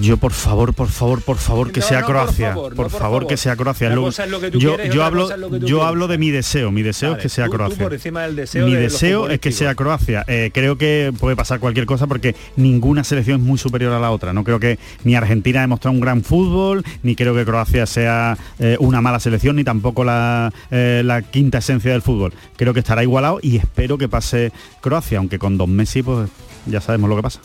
Speaker 4: Yo por favor, por favor, por favor que
Speaker 1: No,
Speaker 4: sea
Speaker 1: no, por
Speaker 4: Croacia.
Speaker 1: favor,
Speaker 4: Por,
Speaker 1: no, por
Speaker 4: favor, que sea Croacia.
Speaker 1: Una
Speaker 4: Lo-
Speaker 1: cosa es lo que tú
Speaker 4: yo
Speaker 1: quieres
Speaker 4: yo hablo,
Speaker 1: que tú
Speaker 4: yo hablo de mi deseo. Mi deseo
Speaker 1: Vale,
Speaker 4: es que sea
Speaker 1: tú- tú
Speaker 4: Croacia.
Speaker 1: por encima del deseo
Speaker 4: mi
Speaker 1: de
Speaker 4: deseo es que sea Croacia. Eh, creo que puede pasar cualquier cosa porque ninguna selección es muy superior a la otra. No creo que ni Argentina ha demostrado un gran fútbol, ni creo que Croacia sea eh, una mala selección, ni tampoco la, eh, la quinta esencia del fútbol. Creo que estará igualado y espero que pase Croacia, aunque con dos Messi pues ya sabemos lo que pasa.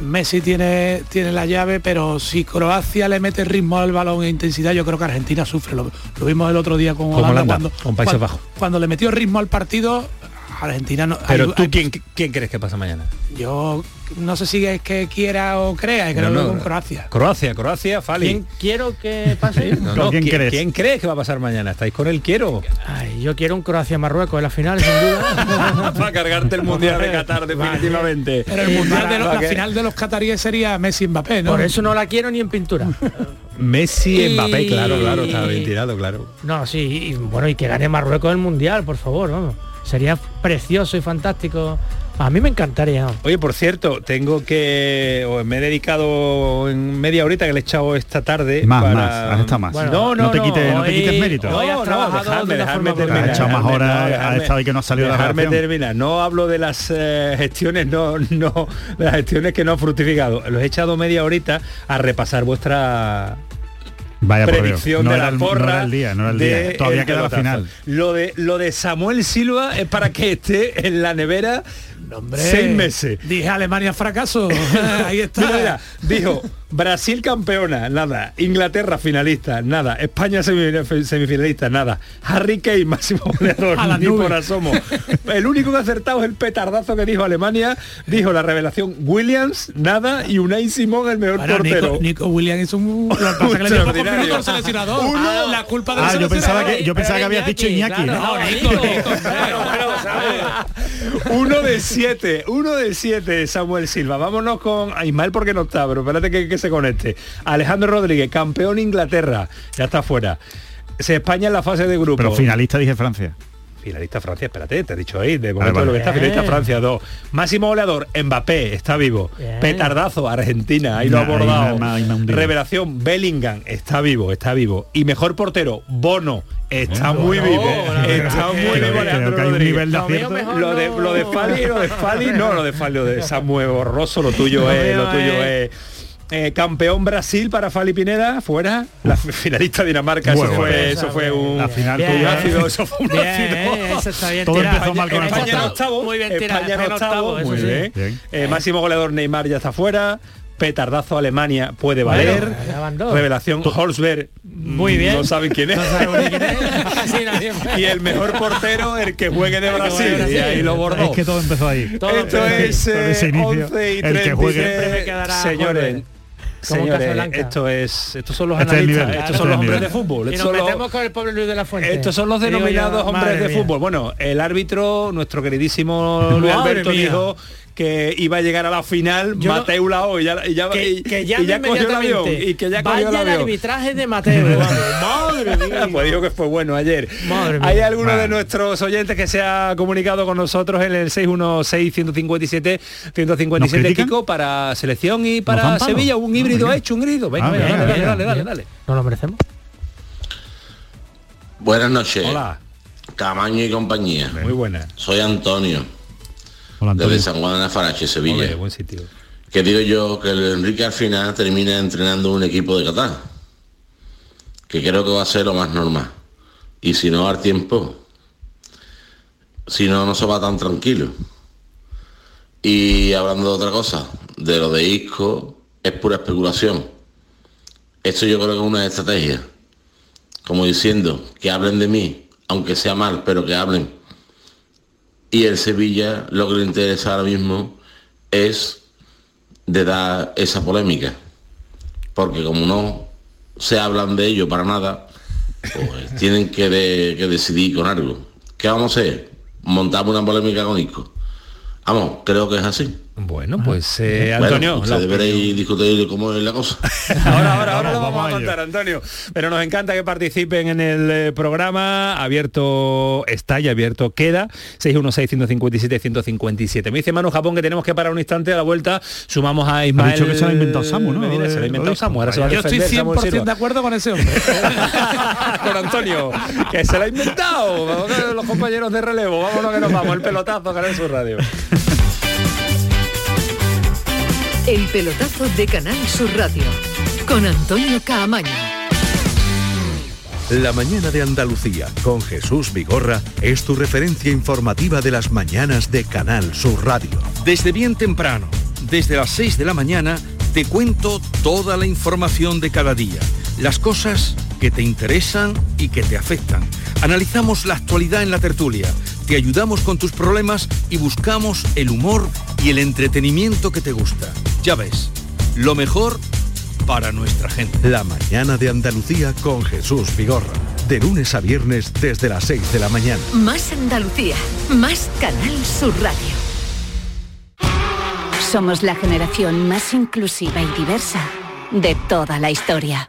Speaker 6: Messi tiene, tiene la llave, pero si Croacia le mete ritmo al balón e intensidad, yo creo que Argentina sufre. Lo, lo vimos el otro día con Holanda,
Speaker 1: Holanda,
Speaker 6: cuando,
Speaker 1: con Países
Speaker 6: cuando-
Speaker 1: Bajos.
Speaker 6: Cuando le metió ritmo al partido, Argentina no.
Speaker 1: Pero
Speaker 6: hay-
Speaker 1: tú,
Speaker 6: hay-
Speaker 1: ¿quién, ¿quién crees que pasa mañana?
Speaker 6: Yo no sé si es que quiera o crea, creo
Speaker 1: No, no,
Speaker 6: que con Croacia.
Speaker 1: Croacia, Croacia, Fali.
Speaker 5: ¿Quién quiero que pase?
Speaker 1: No,
Speaker 4: ¿Con
Speaker 1: no,
Speaker 4: quién
Speaker 1: ¿quién,
Speaker 4: crees?
Speaker 1: quién crees que va a pasar mañana? ¿Estáis con el quiero?
Speaker 5: Ay, yo quiero un Croacia-Marruecos en la final, sin duda.
Speaker 1: Para cargarte el Mundial de Qatar definitivamente.
Speaker 6: Pero el mundial de lo-
Speaker 1: Para
Speaker 6: la final de los cataríes sería Messi Mbappé, ¿no?
Speaker 5: Por eso no la quiero ni en pintura.
Speaker 1: Messi,
Speaker 5: Y-
Speaker 1: Mbappé, claro, claro, está bien tirado, claro.
Speaker 5: No, sí, y, bueno, y que gane Marruecos el Mundial, por favor, vamos. Sería precioso y fantástico. A mí me encantaría.
Speaker 1: Oye, por cierto, tengo que... me he dedicado en media horita que le he echado esta tarde
Speaker 4: Más,
Speaker 1: para...
Speaker 4: más, has estado más.
Speaker 1: Bueno, no, no,
Speaker 4: No te quites- no te quites mérito.
Speaker 5: Has
Speaker 1: No, no,
Speaker 5: trabajado
Speaker 1: dejadme,
Speaker 5: de una
Speaker 1: dejadme
Speaker 5: forma
Speaker 1: terminar.
Speaker 4: Ha echado más
Speaker 1: dejadme-
Speaker 4: horas, ha estado ahí que no ha salido la redacción.
Speaker 1: terminar. No hablo de las eh, gestiones, no, no, de las gestiones que no han fructificado. Los he echado media horita a repasar vuestra
Speaker 4: Vaya
Speaker 1: predicción
Speaker 4: No
Speaker 1: de
Speaker 4: era
Speaker 1: la
Speaker 4: el- no
Speaker 1: porra
Speaker 4: era el día, no era el
Speaker 1: de
Speaker 4: día. Todavía
Speaker 1: el
Speaker 4: queda la final.
Speaker 1: Lo de lo de Samuel Silva es para que esté en la nevera
Speaker 6: Hombre,
Speaker 1: seis meses.
Speaker 6: Dije Alemania fracaso. Ahí está.
Speaker 1: Mira, mira, dijo Brasil campeona, nada. Inglaterra finalista, nada. España semi- semifinalista, nada. Harry Kane máximo goleador,
Speaker 6: A la
Speaker 1: ni
Speaker 6: nube.
Speaker 1: por asomo. El único que ha acertado es el petardazo que dijo Alemania. Dijo la revelación Williams, nada. Y Unai Simón el mejor
Speaker 6: Bueno,
Speaker 1: portero.
Speaker 6: Nico, Nico Williams hizo un... Lo es seleccionador.
Speaker 1: Uno.
Speaker 6: Ah, la culpa del
Speaker 4: Ah, yo pensaba que, yo pensaba que habías dicho Iñaki.
Speaker 5: claro.
Speaker 4: ¿no?
Speaker 6: No, Nico, Nico.
Speaker 1: Uno de siete, uno de siete, Samuel Silva. Vámonos con Ismael porque no está, pero espérate que, que se conecte. Alejandro Rodríguez, campeón Inglaterra, ya está fuera. Se España en la fase de grupo.
Speaker 4: Pero finalista dije Francia.
Speaker 1: Finalista Francia, espérate, te he dicho ahí, de momento
Speaker 4: vale.
Speaker 1: lo que está, finalista. Francia 2. Máximo goleador, Mbappé, está vivo.
Speaker 5: Bien.
Speaker 1: Petardazo, Argentina, ahí lo ha abordado. Revelación, Bellingham, está vivo, está vivo. Y mejor portero, Bono, está muy vivo. Está muy vivo Alejandro
Speaker 4: creo que hay un
Speaker 1: Rodríguez.
Speaker 4: nivel de
Speaker 5: Lo
Speaker 1: de, lo de Fali, lo de Fali, no, lo de Fali, lo de Samuel Borroso, lo tuyo es, lo tuyo es Eh, campeón Brasil para Fali Pineda, fuera. La finalista Dinamarca, eso
Speaker 4: Bueno,
Speaker 1: fue,
Speaker 4: bueno.
Speaker 1: eso fue un,
Speaker 4: La final
Speaker 1: un
Speaker 4: tuya.
Speaker 1: ácido, eso fue un
Speaker 5: Bien,
Speaker 1: ácido.
Speaker 5: eso está bien
Speaker 4: Todo
Speaker 5: tirado.
Speaker 4: empezó mal con
Speaker 1: España en octavo,
Speaker 5: Muy bien tirado,
Speaker 1: España en octavo, muy
Speaker 5: sí.
Speaker 1: bien.
Speaker 4: Bien.
Speaker 1: Eh, máximo goleador Neymar ya está fuera. Petardazo Alemania puede valer.
Speaker 5: Bueno.
Speaker 1: Revelación Holzberg.
Speaker 5: Muy bien.
Speaker 1: No saben quién es.
Speaker 5: No sabemos ni quién es.
Speaker 1: Y el mejor portero, el que juegue de Brasil.
Speaker 5: juegue de Brasil.
Speaker 1: Y ahí lo bordó.
Speaker 4: Es que todo empezó ahí.
Speaker 5: Todo
Speaker 1: Esto
Speaker 5: empezó
Speaker 1: es eh,
Speaker 4: inicio,
Speaker 1: 11 y
Speaker 4: el que juegue.
Speaker 1: 33.
Speaker 5: Siempre me quedará
Speaker 1: Señores, señores, esto es, estos son los
Speaker 4: Este
Speaker 1: analistas,
Speaker 4: nivel,
Speaker 1: estos
Speaker 4: este
Speaker 1: son los hombres de fútbol,
Speaker 5: Y
Speaker 1: estos
Speaker 5: nos
Speaker 1: son los-
Speaker 5: metemos con el pobre Luis de la Fuente.
Speaker 1: estos son los
Speaker 5: Digo yo,
Speaker 1: denominados hombres de
Speaker 5: mía.
Speaker 1: fútbol. Bueno, el árbitro, nuestro queridísimo Luis Alberto
Speaker 5: mía.
Speaker 1: dijo que iba a llegar a la final
Speaker 5: Yo no-
Speaker 1: Mateu Lao y ya, y ya,
Speaker 5: que,
Speaker 1: y-
Speaker 5: que
Speaker 1: y
Speaker 5: llame
Speaker 1: ya cogió el avión y que ya cogió
Speaker 5: Vaya
Speaker 1: el
Speaker 5: arbitraje de Mateo. vamos. Madre mía.
Speaker 1: pues digo que fue bueno ayer.
Speaker 5: Madre mía.
Speaker 1: Hay alguno de nuestros oyentes que se ha comunicado con nosotros en el 616 157 157
Speaker 4: critican?
Speaker 1: Kiko para selección y para? Sevilla un híbrido
Speaker 4: venga.
Speaker 1: hecho, un híbrido. Venga,
Speaker 4: Ah,
Speaker 1: venga,
Speaker 4: venga,
Speaker 1: dale,
Speaker 4: venga,
Speaker 1: dale, dale, dale.
Speaker 5: ¿No lo merecemos?
Speaker 11: Buenas noches.
Speaker 1: Hola,
Speaker 11: Camaño y compañía.
Speaker 1: muy buena.
Speaker 11: Soy Antonio,
Speaker 4: Hola,
Speaker 11: desde San Juan de la Farache, Sevilla.
Speaker 1: Buen sitio.
Speaker 11: Que digo yo que el Enrique al final termina entrenando un equipo de Qatar. Que creo que va a ser lo más normal. Y si no, al tiempo. Si no, no se va tan tranquilo. Y hablando de otra cosa, de lo de Isco, es pura especulación. Esto yo creo que es una estrategia. Como diciendo, que hablen de mí, aunque sea mal, pero que hablen. Y el Sevilla lo que le interesa ahora mismo es de dar esa polémica. Porque como no se hablan de ello para nada, pues tienen que, de- que decidir con algo. ¿Qué vamos a hacer? Montamos una polémica con Isco. Vamos, creo que es así.
Speaker 1: Bueno, pues eh,
Speaker 11: Bueno,
Speaker 1: Antonio, la
Speaker 11: discutir cómo es la cosa.
Speaker 1: Ahora, ahora, ahora lo
Speaker 4: Vamos,
Speaker 1: a contar, Antonio. Pero nos encanta que participen en el eh, programa. Abierto está y abierto queda. 616-157-157. Me dice Manu Japón que tenemos que parar un instante a la vuelta. Sumamos a Ismael.
Speaker 4: dicho que se lo ha inventado Samu, ¿no?
Speaker 1: Medina, se lo ha inventado. Samu. Ahora se va a
Speaker 6: Yo estoy
Speaker 1: defender Samuel
Speaker 6: 100% de acuerdo con ese hombre.
Speaker 1: Con Antonio, que se lo ha inventado. Vamos a ver los compañeros de relevo. Vámonos que nos vamos. El pelotazo, Canal Sur Radio.
Speaker 9: El pelotazo de Canal Sur Radio con Antonio Caamaño.
Speaker 12: La mañana de Andalucía con Jesús Vigorra es tu referencia informativa de las mañanas de Canal Sur Radio.
Speaker 13: Desde bien temprano, desde las 6 de la mañana, te cuento toda la información de cada día, las cosas que te interesan y que te afectan. Analizamos la actualidad en la tertulia, te ayudamos con tus problemas y buscamos el humor y el entretenimiento que te gusta. Ya ves, lo mejor para nuestra gente.
Speaker 12: La mañana de Andalucía con Jesús Vigorra. De lunes a viernes desde las 6 de la mañana.
Speaker 9: Más Andalucía, más Canal Sur Radio.
Speaker 7: Somos la generación más inclusiva y diversa de toda la historia.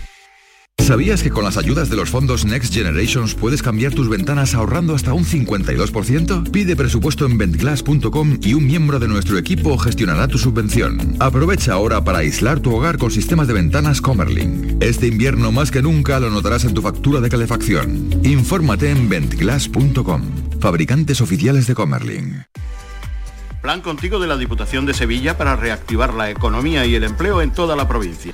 Speaker 14: ¿Sabías que con las ayudas de los fondos Next Generations puedes cambiar tus ventanas ahorrando hasta un 52%? Pide presupuesto en ventglass.com y un miembro de nuestro equipo gestionará tu subvención. Aprovecha ahora para aislar tu hogar con sistemas de ventanas Comerlin. Este invierno más que nunca lo notarás en tu factura de calefacción. Infórmate en ventglass.com. Fabricantes oficiales de Comerlin.
Speaker 15: Plan contigo de la Diputación de Sevilla para reactivar la economía y el empleo en toda la provincia.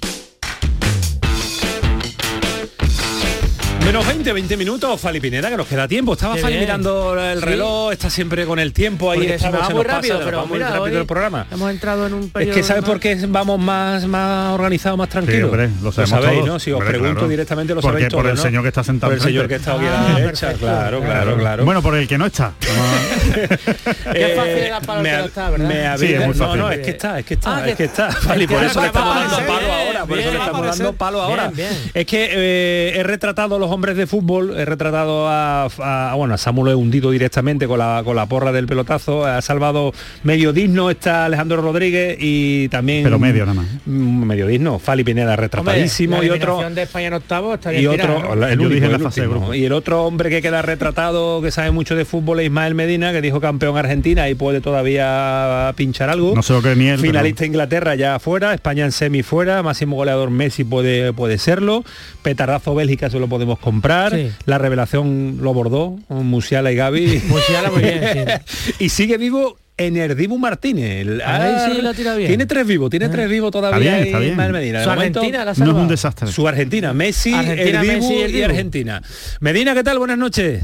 Speaker 1: Menos 20, 20 minutos, Fali Pineda, que nos queda tiempo. Estaba
Speaker 5: Qué
Speaker 1: Fali
Speaker 5: bien.
Speaker 1: mirando el
Speaker 5: Sí.
Speaker 1: reloj, está siempre con el tiempo ahí. Estamos,
Speaker 5: va
Speaker 1: se
Speaker 5: muy
Speaker 1: nos pasa,
Speaker 5: rápido,
Speaker 1: nos
Speaker 5: pero
Speaker 1: va muy
Speaker 5: mira,
Speaker 1: rápido
Speaker 5: hoy
Speaker 1: el programa.
Speaker 5: Hemos entrado en un
Speaker 1: Es
Speaker 5: periodo
Speaker 1: que ¿sabes
Speaker 5: más-
Speaker 1: por qué vamos más, más organizados, más tranquilos?
Speaker 4: hombre, lo sabemos
Speaker 1: sabéis,
Speaker 4: todos.
Speaker 1: ¿no? Si os
Speaker 4: Hombre,
Speaker 1: pregunto
Speaker 4: claro.
Speaker 1: directamente lo sabéis
Speaker 4: por
Speaker 1: todo,
Speaker 4: el
Speaker 1: ¿no?
Speaker 4: señor que está sentado
Speaker 1: Por el señor que está aquí a la
Speaker 5: Ah,
Speaker 1: derecha,
Speaker 5: perfecto.
Speaker 1: claro, claro, claro.
Speaker 4: Bueno, por el que no está.
Speaker 5: Qué fácil era para el
Speaker 1: me
Speaker 5: que no está, ¿verdad?
Speaker 4: Sí, es muy
Speaker 1: no,
Speaker 4: fácil.
Speaker 1: no, es que está, es que está,
Speaker 5: Ah,
Speaker 1: es que está. Fali,
Speaker 5: es que
Speaker 1: por eso le estamos dando palo ahora, por eso le estamos dando palo ahora. Es que eh, he retratado a los hombres de fútbol, he retratado a, a- bueno, a Samuel he hundido directamente con la, con la porra del pelotazo, ha salvado medio digno está Alejandro Rodríguez y también
Speaker 4: Pero medio nada más.
Speaker 1: Mm, medio digno, Fali Pineda
Speaker 5: Hombre,
Speaker 1: retratadísimo
Speaker 5: la
Speaker 1: y otro
Speaker 5: de España en octavo está
Speaker 1: y otro, el único,
Speaker 4: dije la fase de
Speaker 1: último.
Speaker 4: grupo.
Speaker 1: y el otro hombre que queda retratado que sabe mucho de fútbol es Ismael Medina que dijo campeón Argentina y puede todavía pinchar algo
Speaker 4: No se lo cree ni él. pero-
Speaker 1: finalista Inglaterra ya fuera España en semi fuera máximo goleador Messi puede puede serlo petardazo Bélgica se lo podemos comprar
Speaker 5: Sí.
Speaker 1: la revelación lo bordó Musiala y Gaby
Speaker 5: Musiala muy bien,
Speaker 1: y sigue vivo Enerdibu Martínez El-
Speaker 5: Ahí
Speaker 1: ah,
Speaker 5: sí lo tira bien.
Speaker 1: tiene tres vivos tiene tres vivos todavía
Speaker 4: Está bien, está bien.
Speaker 1: Medina De
Speaker 5: Su
Speaker 1: momento-
Speaker 5: Argentina la
Speaker 4: No es un desastre.
Speaker 1: su Argentina, Messi,
Speaker 5: Argentina,
Speaker 1: el Dibu
Speaker 5: Messi y el
Speaker 1: y. Argentina. Medina, ¿qué tal? Buenas noches.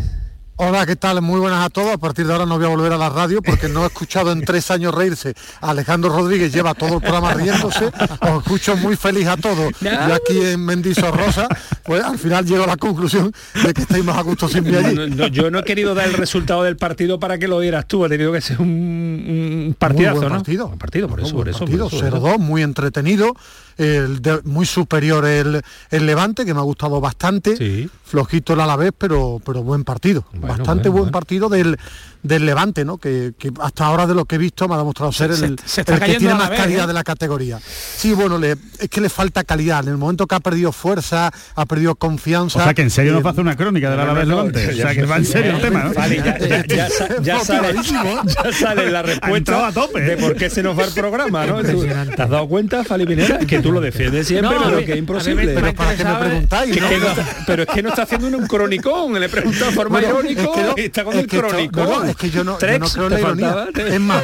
Speaker 16: Hola, ¿qué tal? Muy buenas a todos. A partir de ahora no voy a volver a la radio porque no he escuchado en tres años reírse. Alejandro Rodríguez lleva todo el programa riéndose. Os escucho muy feliz a todos. Y aquí en Mendizorrosa, pues al final llego a la conclusión de que estáis más a gusto sin mí allí.
Speaker 1: No, no, yo no he querido dar el resultado del partido para que lo dieras tú. Ha tenido que ser un, un partidazo,
Speaker 16: Muy buen
Speaker 1: ¿no?
Speaker 16: partido.
Speaker 1: Un partido, por eso, por eso.
Speaker 16: partido,
Speaker 1: por eso, por
Speaker 16: 0-2, muy entretenido, el de- muy superior el, el Levante, que me ha gustado bastante,
Speaker 1: Sí.
Speaker 16: flojito el Alavés, pero, pero buen partido,
Speaker 1: Bueno,
Speaker 16: bastante
Speaker 1: bueno,
Speaker 16: buen
Speaker 1: bueno.
Speaker 16: partido del, del Levante, ¿no? Que, que hasta ahora de lo que he visto me ha demostrado ser
Speaker 6: Se-
Speaker 16: el,
Speaker 6: se está
Speaker 16: el que tiene más calidad
Speaker 6: ¿eh?
Speaker 16: de la categoría. Sí, bueno, le, es que le falta calidad, en el momento que ha perdido fuerza, ha perdido confianza.
Speaker 4: O sea que en serio
Speaker 16: eh,
Speaker 4: nos va a hacer una crónica de la
Speaker 1: No, no,
Speaker 4: Alavés Levante. O sea que va en serio el tema, ¿no?
Speaker 1: Vale, ya, ya- ya sa- ya
Speaker 16: No,
Speaker 1: sale,
Speaker 16: clarísimo,
Speaker 1: ya sale la respuesta
Speaker 4: a tope, ¿eh?
Speaker 1: de por qué se nos va el programa, ¿no? ¿Te has dado cuenta, Fali Pineda? Que tú lo defiendes siempre,
Speaker 5: No,
Speaker 1: pero
Speaker 5: mí-
Speaker 1: que es imposible.
Speaker 16: pero para qué me
Speaker 5: interesaba-
Speaker 16: preguntáis,
Speaker 1: Que-
Speaker 16: ¿no?
Speaker 1: que no está- pero es que no está haciendo un cronicón, le he preguntado de forma
Speaker 16: Bueno,
Speaker 1: irónica
Speaker 16: es que no,
Speaker 1: y está con
Speaker 16: es
Speaker 1: el cronicón.
Speaker 16: es que yo no, yo
Speaker 1: Trex,
Speaker 16: no creo en
Speaker 1: te
Speaker 16: la ironía.
Speaker 1: faltaba,
Speaker 16: Es más,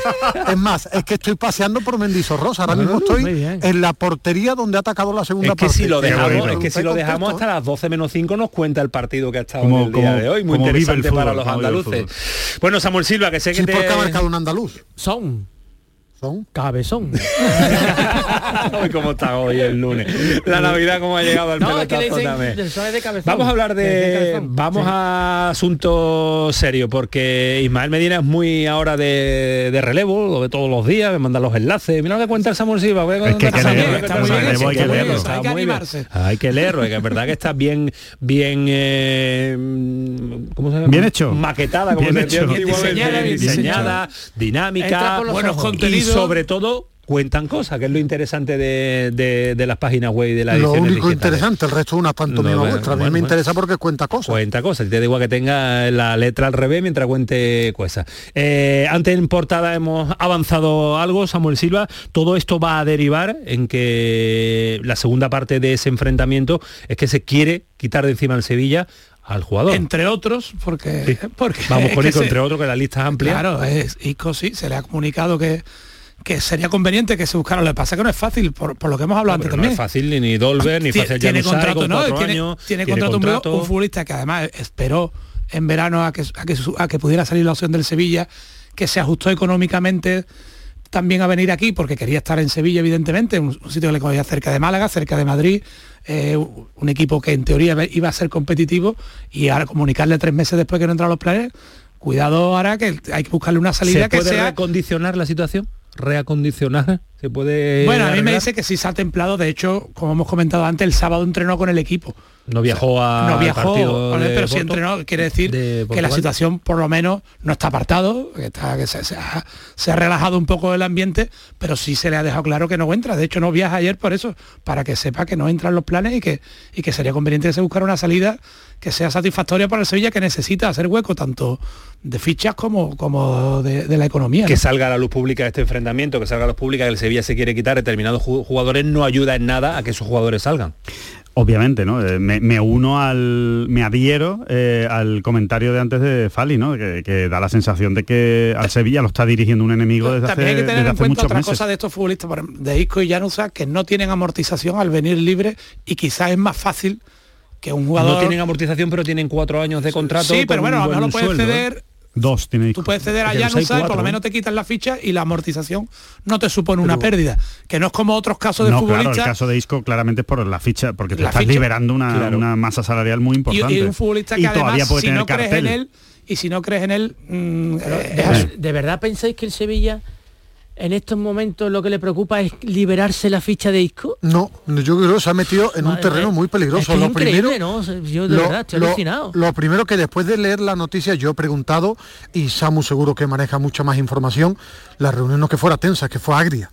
Speaker 16: es más, es que estoy paseando por Mendizorrosa. Ahora
Speaker 1: Ah,
Speaker 16: mismo estoy en la portería donde ha atacado la segunda
Speaker 1: Es que
Speaker 16: parte.
Speaker 1: si lo dejamos, es que si lo dejamos hasta las 12 menos 5 nos cuenta el partido que ha estado
Speaker 4: Como-
Speaker 1: en el día
Speaker 4: como-
Speaker 1: de hoy, muy interesante
Speaker 4: fútbol,
Speaker 1: para los andaluces. Bueno, Samuel Silva, que sé que
Speaker 16: Sí,
Speaker 1: te...
Speaker 16: porque ha marcado un andaluz.
Speaker 5: Son.
Speaker 16: Son.
Speaker 5: Cabezón.
Speaker 1: Uy, cómo está hoy el lunes. La Navidad como ha llegado al
Speaker 5: No,
Speaker 1: pelotazo también.
Speaker 5: de.
Speaker 1: Vamos a hablar
Speaker 5: De-
Speaker 1: vamos
Speaker 5: Sí.
Speaker 1: a asuntos serios porque Ismael Medina es muy ahora de, de relevo, lo de todos los días, me manda los enlaces. Mira lo que cuenta el Samuel Silva. voy a
Speaker 4: Es que hay que leerlo, está muy bien, hay que leerlo.
Speaker 6: Hay que
Speaker 1: muy bien.
Speaker 6: animarse.
Speaker 1: Hay que leerlo, es que es verdad que está bien bien eh, ¿cómo se llama?
Speaker 4: Bien hecho.
Speaker 1: Maquetada, como
Speaker 4: Bien
Speaker 1: se
Speaker 4: hecho.
Speaker 6: Diseñada, bien
Speaker 1: diseñada,
Speaker 5: Entra
Speaker 1: dinámica,
Speaker 6: Buenos contenidos.
Speaker 1: y sobre todo cuentan cosas, que es lo interesante de, de- de las páginas web y de la
Speaker 16: Lo único interesante, el resto es una pantomima
Speaker 1: No, bueno.
Speaker 16: A mí
Speaker 1: bueno,
Speaker 16: me
Speaker 1: bueno.
Speaker 16: interesa porque cuenta cosas.
Speaker 1: Cuenta cosas, te da igual que tenga la letra al revés mientras cuente cosas. Eh, antes en portada hemos avanzado algo, Samuel Silva. Todo esto va a derivar en que la segunda parte de ese enfrentamiento es que se quiere quitar de encima al Sevilla al jugador.
Speaker 6: Entre otros, porque, porque
Speaker 1: Vamos con Ico,
Speaker 6: se-
Speaker 1: entre otros, que la lista es amplia.
Speaker 6: Claro, es Ico sí, se le ha comunicado que, que sería conveniente que se buscara. Lo que pasa es que no es fácil, por, por lo que hemos hablado
Speaker 1: Pero
Speaker 6: antes
Speaker 1: no
Speaker 6: también.
Speaker 1: es fácil ni, ni Dolber, ni
Speaker 6: Tie-
Speaker 1: fácil
Speaker 6: tiene
Speaker 1: Januzaj,
Speaker 6: contrato,
Speaker 1: con
Speaker 6: ¿no? Tiene,
Speaker 1: años,
Speaker 6: tiene contrato, un-
Speaker 1: contrato.
Speaker 6: un futbolista que además esperó en verano a que, a que, a que pudiera salir la opción del Sevilla, que se ajustó económicamente también a venir aquí porque quería estar en Sevilla, evidentemente, un, un sitio que le cogía cerca de Málaga, cerca de Madrid, eh, un equipo que en teoría iba a ser competitivo y ahora comunicarle tres meses después que no entraron los planes, cuidado ahora que hay que buscarle una salida
Speaker 1: ¿Se
Speaker 6: que
Speaker 1: puede
Speaker 6: sea
Speaker 1: recondicionar la situación? ¿Reacondicionar? ¿Se puede
Speaker 6: bueno, a mí me dice que sí se ha templado, de hecho, como hemos comentado antes, el sábado entrenó con el equipo.
Speaker 1: No viajó a
Speaker 6: no viajó,
Speaker 1: de
Speaker 6: pero sí entrenó, quiere decir
Speaker 1: de
Speaker 6: que la situación por lo menos no está apartado, que, está, que se, se ha, se ha relajado un poco el ambiente, pero sí se le ha dejado claro que no entra. De hecho, no viaja ayer por eso, para que sepa que no entran los planes y que, y que sería conveniente que se buscara una salida que sea satisfactoria para el Sevilla, que necesita hacer hueco tanto de fichas como, como de, de la economía.
Speaker 1: que
Speaker 6: ¿no?
Speaker 1: salga a la luz pública este enfrentamiento, que salga a la luz pública que el Sevilla se quiere quitar determinados ju- jugadores, no ayuda en nada a que esos jugadores salgan.
Speaker 4: Obviamente, ¿no? Eh, Me, me uno al. me adhiero eh, al comentario de antes de Fali, ¿no? Que, que da la sensación de que al Sevilla lo está dirigiendo un enemigo desde hace,
Speaker 6: También hay que tener en
Speaker 4: hace
Speaker 6: cuenta otra
Speaker 4: meses.
Speaker 6: cosa de estos futbolistas, de Isco y Llanusa, que no tienen amortización al venir libres y quizás es más fácil que un jugador...
Speaker 1: No tienen amortización, pero tienen cuatro años de contrato.
Speaker 6: Sí, pero bueno, a lo mejor lo
Speaker 1: sueldo, ¿eh?
Speaker 4: Dos tiene
Speaker 6: tú puedes ceder a Llanusa y por
Speaker 1: cuatro,
Speaker 6: lo
Speaker 1: ¿eh?
Speaker 6: menos te quitan la ficha y la amortización no te supone una pérdida, que no es como otros casos de
Speaker 4: no, claro, el
Speaker 6: futbolistas
Speaker 4: caso de Isco claramente es por la ficha, porque te
Speaker 6: La
Speaker 4: estás
Speaker 6: ficha,
Speaker 4: liberando una,
Speaker 6: claro.
Speaker 4: una masa salarial muy importante.
Speaker 6: y un futbolista que
Speaker 4: Y
Speaker 6: además
Speaker 4: todavía puede
Speaker 6: si
Speaker 4: tener
Speaker 6: no crees en él y si no crees en él mm, eh,
Speaker 5: ¿De,
Speaker 6: es así.
Speaker 5: ¿De verdad pensáis que el Sevilla en estos momentos lo que le preocupa es liberarse la ficha de Isco?
Speaker 16: No, yo creo que se ha metido en un terreno muy peligroso.
Speaker 5: Es que es
Speaker 16: lo primero,
Speaker 5: ¿no? Yo de
Speaker 16: lo-
Speaker 5: verdad estoy
Speaker 16: lo-
Speaker 5: alucinado.
Speaker 16: Lo primero que después de leer la noticia yo he preguntado, y Samu seguro que maneja mucha más información, la reunión no que fuera tensa, que fue agria.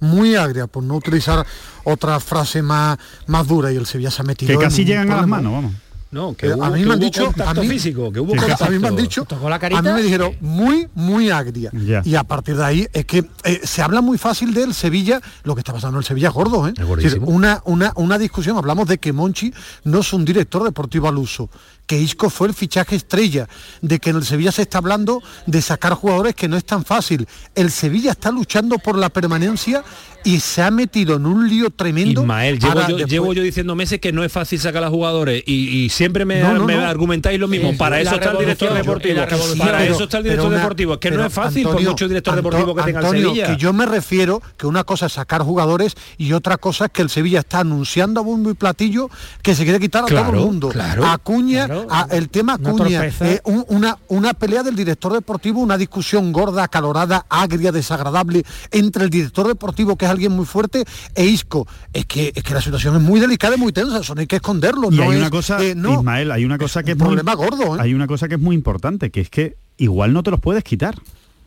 Speaker 16: Muy agria, por no utilizar otra frase más, más dura y el Sevilla se ha metido
Speaker 4: Que casi llegan a las manos, vamos.
Speaker 1: No, que hubo,
Speaker 16: a mí
Speaker 1: que
Speaker 16: me han dicho
Speaker 1: contacto
Speaker 16: a mí-
Speaker 1: físico, que hubo contacto.
Speaker 16: a mí me han dicho
Speaker 5: ¿Tocó la
Speaker 16: a mí me dijeron muy muy agria y a partir de ahí es que eh, se habla muy fácil del Sevilla lo que está pasando en el Sevilla es gordo ¿eh?
Speaker 1: Es gordísimo.
Speaker 16: decir, una, una, una discusión hablamos de que Monchi no es un director deportivo al uso que Isco fue el fichaje estrella de que en el Sevilla se está hablando de sacar jugadores que no es tan fácil el Sevilla está luchando por la permanencia y se ha metido en un lío tremendo
Speaker 1: Ismael, yo, llevo yo diciendo meses que no es fácil sacar a jugadores y, y siempre me,
Speaker 16: No, no,
Speaker 1: me
Speaker 16: no.
Speaker 1: argumentáis lo mismo.
Speaker 5: Sí,
Speaker 1: para eso está el director deportivo. Para eso está el director deportivo. Es que no es fácil por mucho director
Speaker 16: Anto-
Speaker 1: deportivo que tenga el Sevilla.
Speaker 16: que yo me refiero que una cosa es sacar jugadores y otra cosa es que el Sevilla está anunciando a bombo y platillo que se quiere quitar a todo el mundo.
Speaker 1: claro,
Speaker 16: Acuña,
Speaker 5: claro.
Speaker 16: a- el tema Acuña, eh, un- una, una pelea del director deportivo, una discusión gorda, acalorada, agria, desagradable entre el director deportivo, que es alguien muy fuerte, e Isco. Es que, es que la situación es muy delicada y muy tensa, eso no hay que esconderlo.
Speaker 4: Y
Speaker 16: no
Speaker 4: hay
Speaker 16: es,
Speaker 4: una cosa,
Speaker 16: eh, no,
Speaker 4: Ismael, hay una cosa que es
Speaker 16: un
Speaker 4: muy-
Speaker 16: problema gordo. ¿eh?
Speaker 4: Hay una cosa que es muy importante, que es que igual no te los puedes quitar.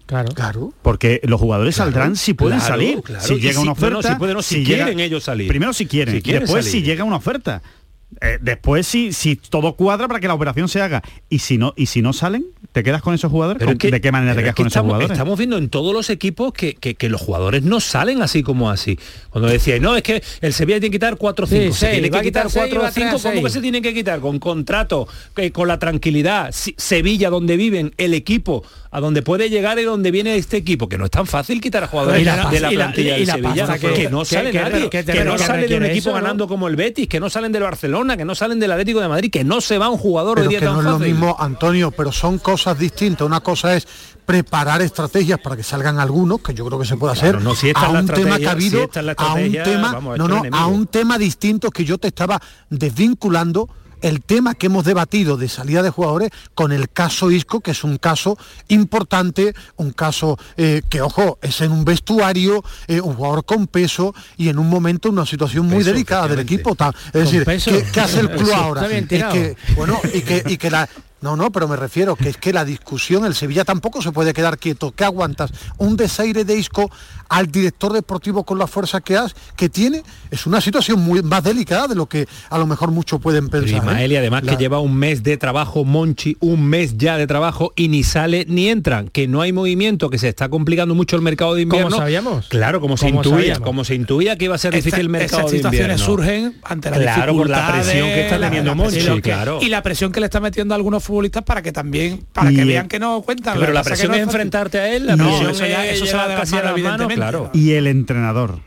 Speaker 5: Claro.
Speaker 16: Claro.
Speaker 4: Porque los jugadores
Speaker 1: Claro,
Speaker 4: saldrán si pueden
Speaker 1: claro,
Speaker 4: salir.
Speaker 1: claro.
Speaker 4: Si llega
Speaker 1: si-
Speaker 4: una
Speaker 1: no, no,
Speaker 4: oferta.
Speaker 1: si pueden, no, si quieren ellos salir.
Speaker 4: Primero si quieren.
Speaker 1: Si quieren
Speaker 4: después
Speaker 1: salir.
Speaker 4: si llega una oferta. Eh, después si, si todo cuadra para que la operación se haga. Y si no, y si no salen, ¿te quedas con esos jugadores?
Speaker 1: Pero
Speaker 4: ¿Con-
Speaker 1: es que-
Speaker 4: ¿De qué manera te quedas
Speaker 1: es que
Speaker 4: con esos
Speaker 1: estamos,
Speaker 4: jugadores?
Speaker 1: estamos viendo en todos los equipos que, que- que los jugadores no salen así como así. Cuando decíais, no, es que el Sevilla tiene que quitar 4 o 5.
Speaker 5: Sí,
Speaker 1: se tiene que
Speaker 5: quitar
Speaker 1: quitar
Speaker 5: seis,
Speaker 1: 4
Speaker 5: va
Speaker 1: o
Speaker 5: a traer
Speaker 1: 5. ¿Cómo que se tienen que quitar? Con contrato, que- con la tranquilidad. Si- Sevilla, donde viven, el equipo, a donde puede llegar y donde viene este equipo, que no es tan fácil quitar a jugadores
Speaker 5: Y la
Speaker 1: de la
Speaker 5: pasta- y la-
Speaker 1: plantilla
Speaker 5: y la
Speaker 1: Sevilla, que, no sale
Speaker 5: que-
Speaker 1: nadie,
Speaker 5: que-
Speaker 1: no sale de un equipo ganando como el Betis, que no salen del Barcelona, que no salen del Atlético de Madrid, que no se va un jugador hoy
Speaker 16: pero
Speaker 1: día
Speaker 16: que
Speaker 1: tan
Speaker 16: no es lo mismo, Antonio, pero son cosas distintas. Una cosa es preparar estrategias para que salgan algunos, que yo creo que se puede
Speaker 1: Claro,
Speaker 16: hacer,
Speaker 1: no, si
Speaker 16: a un tema que ha habido,
Speaker 1: si
Speaker 16: a un tema,
Speaker 1: vamos,
Speaker 16: no, no, a un tema distinto que yo te estaba desvinculando el tema que hemos debatido de salida de jugadores con el caso Isco, que es un caso importante, un caso eh, que, ojo, es en un vestuario, eh, un jugador con peso y en un momento una situación muy
Speaker 1: Peso,
Speaker 16: delicada del equipo. Es
Speaker 5: Con
Speaker 16: decir. ¿qué, qué hace el club ahora? que, bueno, y que, y que la No, no, pero me refiero que es que la discusión, el Sevilla tampoco se puede quedar quieto. ¿Qué aguantas? Un desaire de Isco al director deportivo con la fuerza que, has, que tiene. Es una situación muy más delicada de lo que a lo mejor muchos pueden pensar. ¿eh?
Speaker 1: Ismael, y además
Speaker 16: La-
Speaker 1: que lleva un mes de trabajo, Monchi, un mes ya de trabajo y ni sale ni entran, que no hay movimiento, que se está complicando mucho el mercado de invierno.
Speaker 5: sabíamos?
Speaker 1: Claro, como se
Speaker 5: ¿Cómo
Speaker 1: intuía,
Speaker 5: sabíamos?
Speaker 1: como se intuía que iba a ser difícil el mercado
Speaker 6: Estas
Speaker 1: de
Speaker 6: situaciones
Speaker 1: invierno.
Speaker 6: surgen ante la
Speaker 1: Claro, por la presión que está
Speaker 6: la-
Speaker 1: teniendo
Speaker 6: la
Speaker 1: Monchi,
Speaker 6: presión que-
Speaker 1: claro.
Speaker 6: Y la presión que le está metiendo a algunos futbolistas para que también, para que vean que no cuentan.
Speaker 1: Pero la
Speaker 6: que pasa
Speaker 1: presión es
Speaker 6: no fácil.
Speaker 1: enfrentarte a él, la
Speaker 6: No,
Speaker 1: presión
Speaker 6: eso ya-
Speaker 1: es
Speaker 6: eso se va de las manos, evidentemente.
Speaker 1: claro.
Speaker 4: Y el entrenador.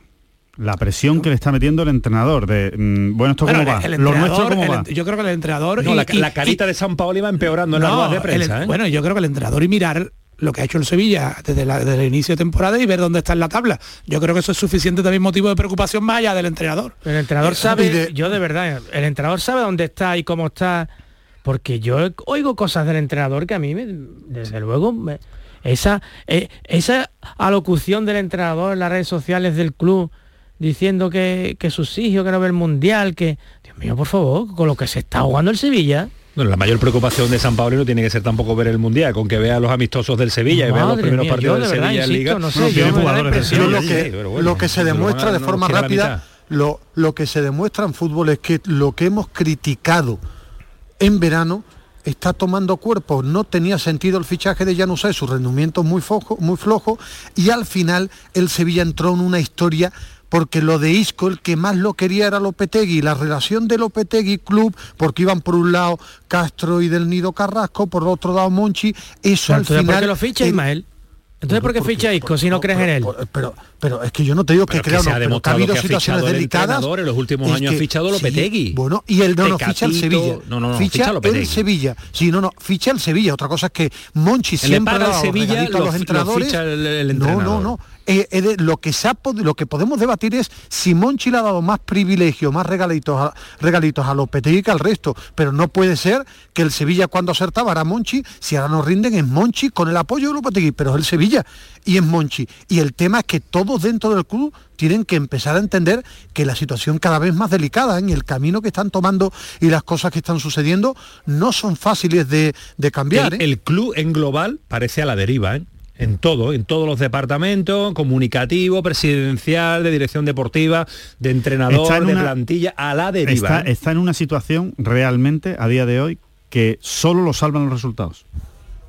Speaker 4: La presión que le está metiendo el entrenador de mm, bueno esto
Speaker 6: Bueno,
Speaker 4: cómo va,
Speaker 6: el
Speaker 4: lo nuestro
Speaker 6: entrenador,
Speaker 4: cómo
Speaker 6: el
Speaker 4: va.
Speaker 6: yo creo que el entrenador
Speaker 1: No,
Speaker 6: y-
Speaker 1: la,
Speaker 6: y-
Speaker 1: la carita de San Paolo iba empeorando en la
Speaker 6: No,
Speaker 1: rueda de
Speaker 6: el-
Speaker 1: prensa. ¿eh?
Speaker 6: Bueno, yo creo que el entrenador y mirar lo que ha hecho el Sevilla desde, la- desde el inicio de temporada y ver dónde está en la tabla. Yo creo que eso es suficiente también motivo de preocupación más allá del entrenador.
Speaker 5: El entrenador
Speaker 6: Eh,
Speaker 5: sabe,
Speaker 6: de-
Speaker 5: yo de verdad, el entrenador sabe dónde está y cómo está, porque yo oigo cosas del entrenador que a mí, me- desde luego, me- esa, eh, esa alocución del entrenador en las redes sociales del club diciendo que, que sus hijos, que no ve el mundial, que, Dios mío, por favor, con lo que se está jugando el Sevilla.
Speaker 1: Bueno, la mayor preocupación de San Pablo no tiene que ser tampoco ver el Mundial, con que vea los amistosos del Sevilla y vea los
Speaker 5: Madre
Speaker 1: primeros
Speaker 5: mía,
Speaker 1: partidos del
Speaker 5: de verdad
Speaker 1: Sevilla en Liga.
Speaker 5: no sé, yo me da la impresión-
Speaker 16: Yo lo que,
Speaker 1: bueno,
Speaker 16: lo que se demuestra de
Speaker 1: no
Speaker 16: forma rápida, lo, lo que se demuestra en fútbol es que lo que hemos criticado en verano está tomando cuerpo. No tenía sentido el fichaje de Januzaj, su rendimiento muy flojo, muy flojo, y al final el Sevilla entró en una historia porque lo de Isco, el que más lo quería era Lopetegui, la relación de Lopetegui Club, porque iban por un lado Castro y del Nido Carrasco, por otro lado Monchi, eso al final...
Speaker 5: ¿por qué lo ficha
Speaker 16: el-?
Speaker 5: Entonces, ¿por qué Isco si no crees en él?
Speaker 16: pero, pero es que yo no te digo que
Speaker 1: Pero que
Speaker 16: crea
Speaker 1: se
Speaker 16: no,
Speaker 1: ha
Speaker 16: pero que ha habido
Speaker 1: que ha
Speaker 16: situaciones
Speaker 1: fichado el
Speaker 16: delicadas.
Speaker 1: en los últimos años ha
Speaker 16: que-
Speaker 1: fichado
Speaker 16: sí,
Speaker 1: Lopetegui.
Speaker 16: bueno, y él no, no ficha el Sevilla.
Speaker 1: no, no, no,
Speaker 16: ficha,
Speaker 1: ficha Lopetegui.
Speaker 16: el Sevilla. Sí, no, no, ficha el Sevilla. Otra cosa es que Monchi siempre
Speaker 1: paga
Speaker 16: le ha
Speaker 1: el
Speaker 16: dado
Speaker 1: Sevilla,
Speaker 16: regalitos a
Speaker 1: lo
Speaker 16: los
Speaker 1: fi- lo
Speaker 16: entrenadores.
Speaker 1: ficha el- el
Speaker 16: no,
Speaker 1: entrenador.
Speaker 16: no, no. Eh, eh, lo que se ha lo que podemos debatir es si Monchi le ha dado más privilegios, más regalitos a, regalitos a Lopetegui que al resto, pero no puede ser que el Sevilla cuando acertaba era Monchi, si ahora nos rinden es Monchi con el apoyo de Lopetegui, pero es el Sevilla y es Monchi. Y el tema es que todos dentro del club tienen que empezar a entender que la situación cada vez más delicada ¿eh? y el camino que están tomando y las cosas que están sucediendo no son fáciles de, de cambiar.
Speaker 1: El, el club en global parece a la deriva, ¿eh? En todo, en todos los departamentos, comunicativo, presidencial, de dirección deportiva, de entrenador,
Speaker 4: en
Speaker 1: de
Speaker 4: una-
Speaker 1: plantilla, a la deriva.
Speaker 4: Está,
Speaker 1: ¿eh?
Speaker 4: está en una situación realmente a día de hoy que solo lo salvan los resultados.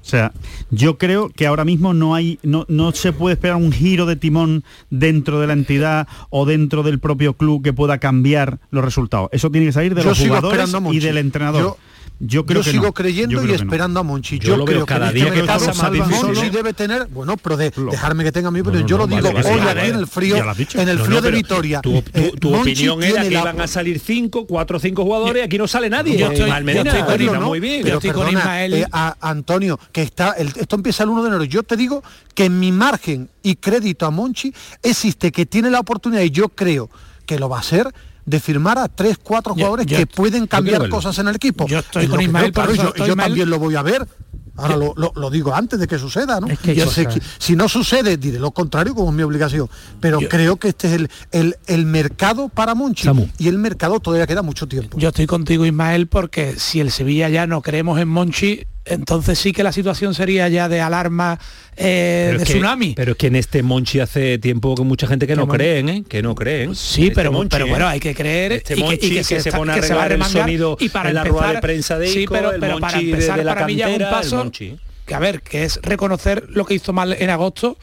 Speaker 4: O sea, yo creo que ahora mismo no hay, no, no se puede esperar un giro de timón dentro de la entidad o dentro del propio club que pueda cambiar los resultados. Eso tiene que salir de
Speaker 16: Yo
Speaker 4: los jugadores y del entrenador.
Speaker 16: Yo-
Speaker 4: Yo, creo
Speaker 16: yo
Speaker 4: que
Speaker 16: sigo
Speaker 4: no.
Speaker 16: creyendo
Speaker 4: Yo
Speaker 16: y
Speaker 4: no.
Speaker 16: esperando a Monchi.
Speaker 1: Yo
Speaker 16: Yo,
Speaker 1: lo
Speaker 16: creo que
Speaker 1: cada
Speaker 16: este
Speaker 1: día que pasa más
Speaker 16: Monchi debe tener, bueno, pero de, dejarme que tenga mi opinión.
Speaker 1: No,
Speaker 16: yo lo digo
Speaker 1: vale,
Speaker 16: hoy aquí en el frío, en el frío de Vitoria.
Speaker 1: Tu, tu-
Speaker 16: Eh,
Speaker 1: tu opinión era que
Speaker 16: la-
Speaker 1: iban a salir cinco, cuatro o cinco jugadores y aquí no sale nadie.
Speaker 6: Yo estoy- con Ismael,
Speaker 1: muy bien.
Speaker 6: Yo
Speaker 16: Pero
Speaker 6: estoy con Ismael.
Speaker 16: eh, a- Antonio, que está el- esto empieza el 1 de enero. Yo te digo que en mi margen y crédito a Monchi existe que tiene la oportunidad y yo creo que lo va a hacer de firmar a tres, cuatro jugadores
Speaker 6: yo-
Speaker 16: que pueden cambiar cosas en el equipo.
Speaker 6: Yo estoy
Speaker 16: Es
Speaker 6: con Ismael,
Speaker 16: creo, claro, yo, también lo voy a ver. Ahora lo, lo- lo digo antes de que suceda, ¿no?
Speaker 5: Es que hay
Speaker 16: yo sé
Speaker 5: cosas.
Speaker 16: que si no sucede, diré lo contrario como es mi obligación. Pero
Speaker 6: Yo-
Speaker 16: creo que este es el, el, el mercado para Monchi.
Speaker 1: Samu.
Speaker 16: Y el mercado todavía queda mucho tiempo.
Speaker 6: Yo estoy contigo, Ismael, porque si el Sevilla ya no creemos en Monchi, entonces sí que la situación sería ya de alarma eh,
Speaker 1: Pero
Speaker 6: de
Speaker 1: es que-
Speaker 6: tsunami.
Speaker 1: Pero es que en este Monchi hace tiempo que mucha gente que no
Speaker 6: Mon-
Speaker 1: creen, ¿eh? Que no creen.
Speaker 6: Sí,
Speaker 1: Este
Speaker 6: pero,
Speaker 1: Monchi,
Speaker 6: pero
Speaker 1: ¿eh?
Speaker 6: bueno, hay que creer
Speaker 1: Este
Speaker 6: y que, y
Speaker 1: Monchi que, se
Speaker 6: está-
Speaker 1: pone a
Speaker 6: se va a
Speaker 1: arreglar el sonido
Speaker 6: y para
Speaker 1: en la
Speaker 6: empezar,
Speaker 1: rueda de prensa de
Speaker 6: sí,
Speaker 1: Isco,
Speaker 6: pero,
Speaker 1: el
Speaker 6: pero para
Speaker 1: Monchi de-
Speaker 6: empezar
Speaker 1: de la
Speaker 6: para mí ya es un
Speaker 1: cantera,
Speaker 6: paso
Speaker 1: Monchi.
Speaker 6: que a ver, que es reconocer lo que hizo mal en agosto.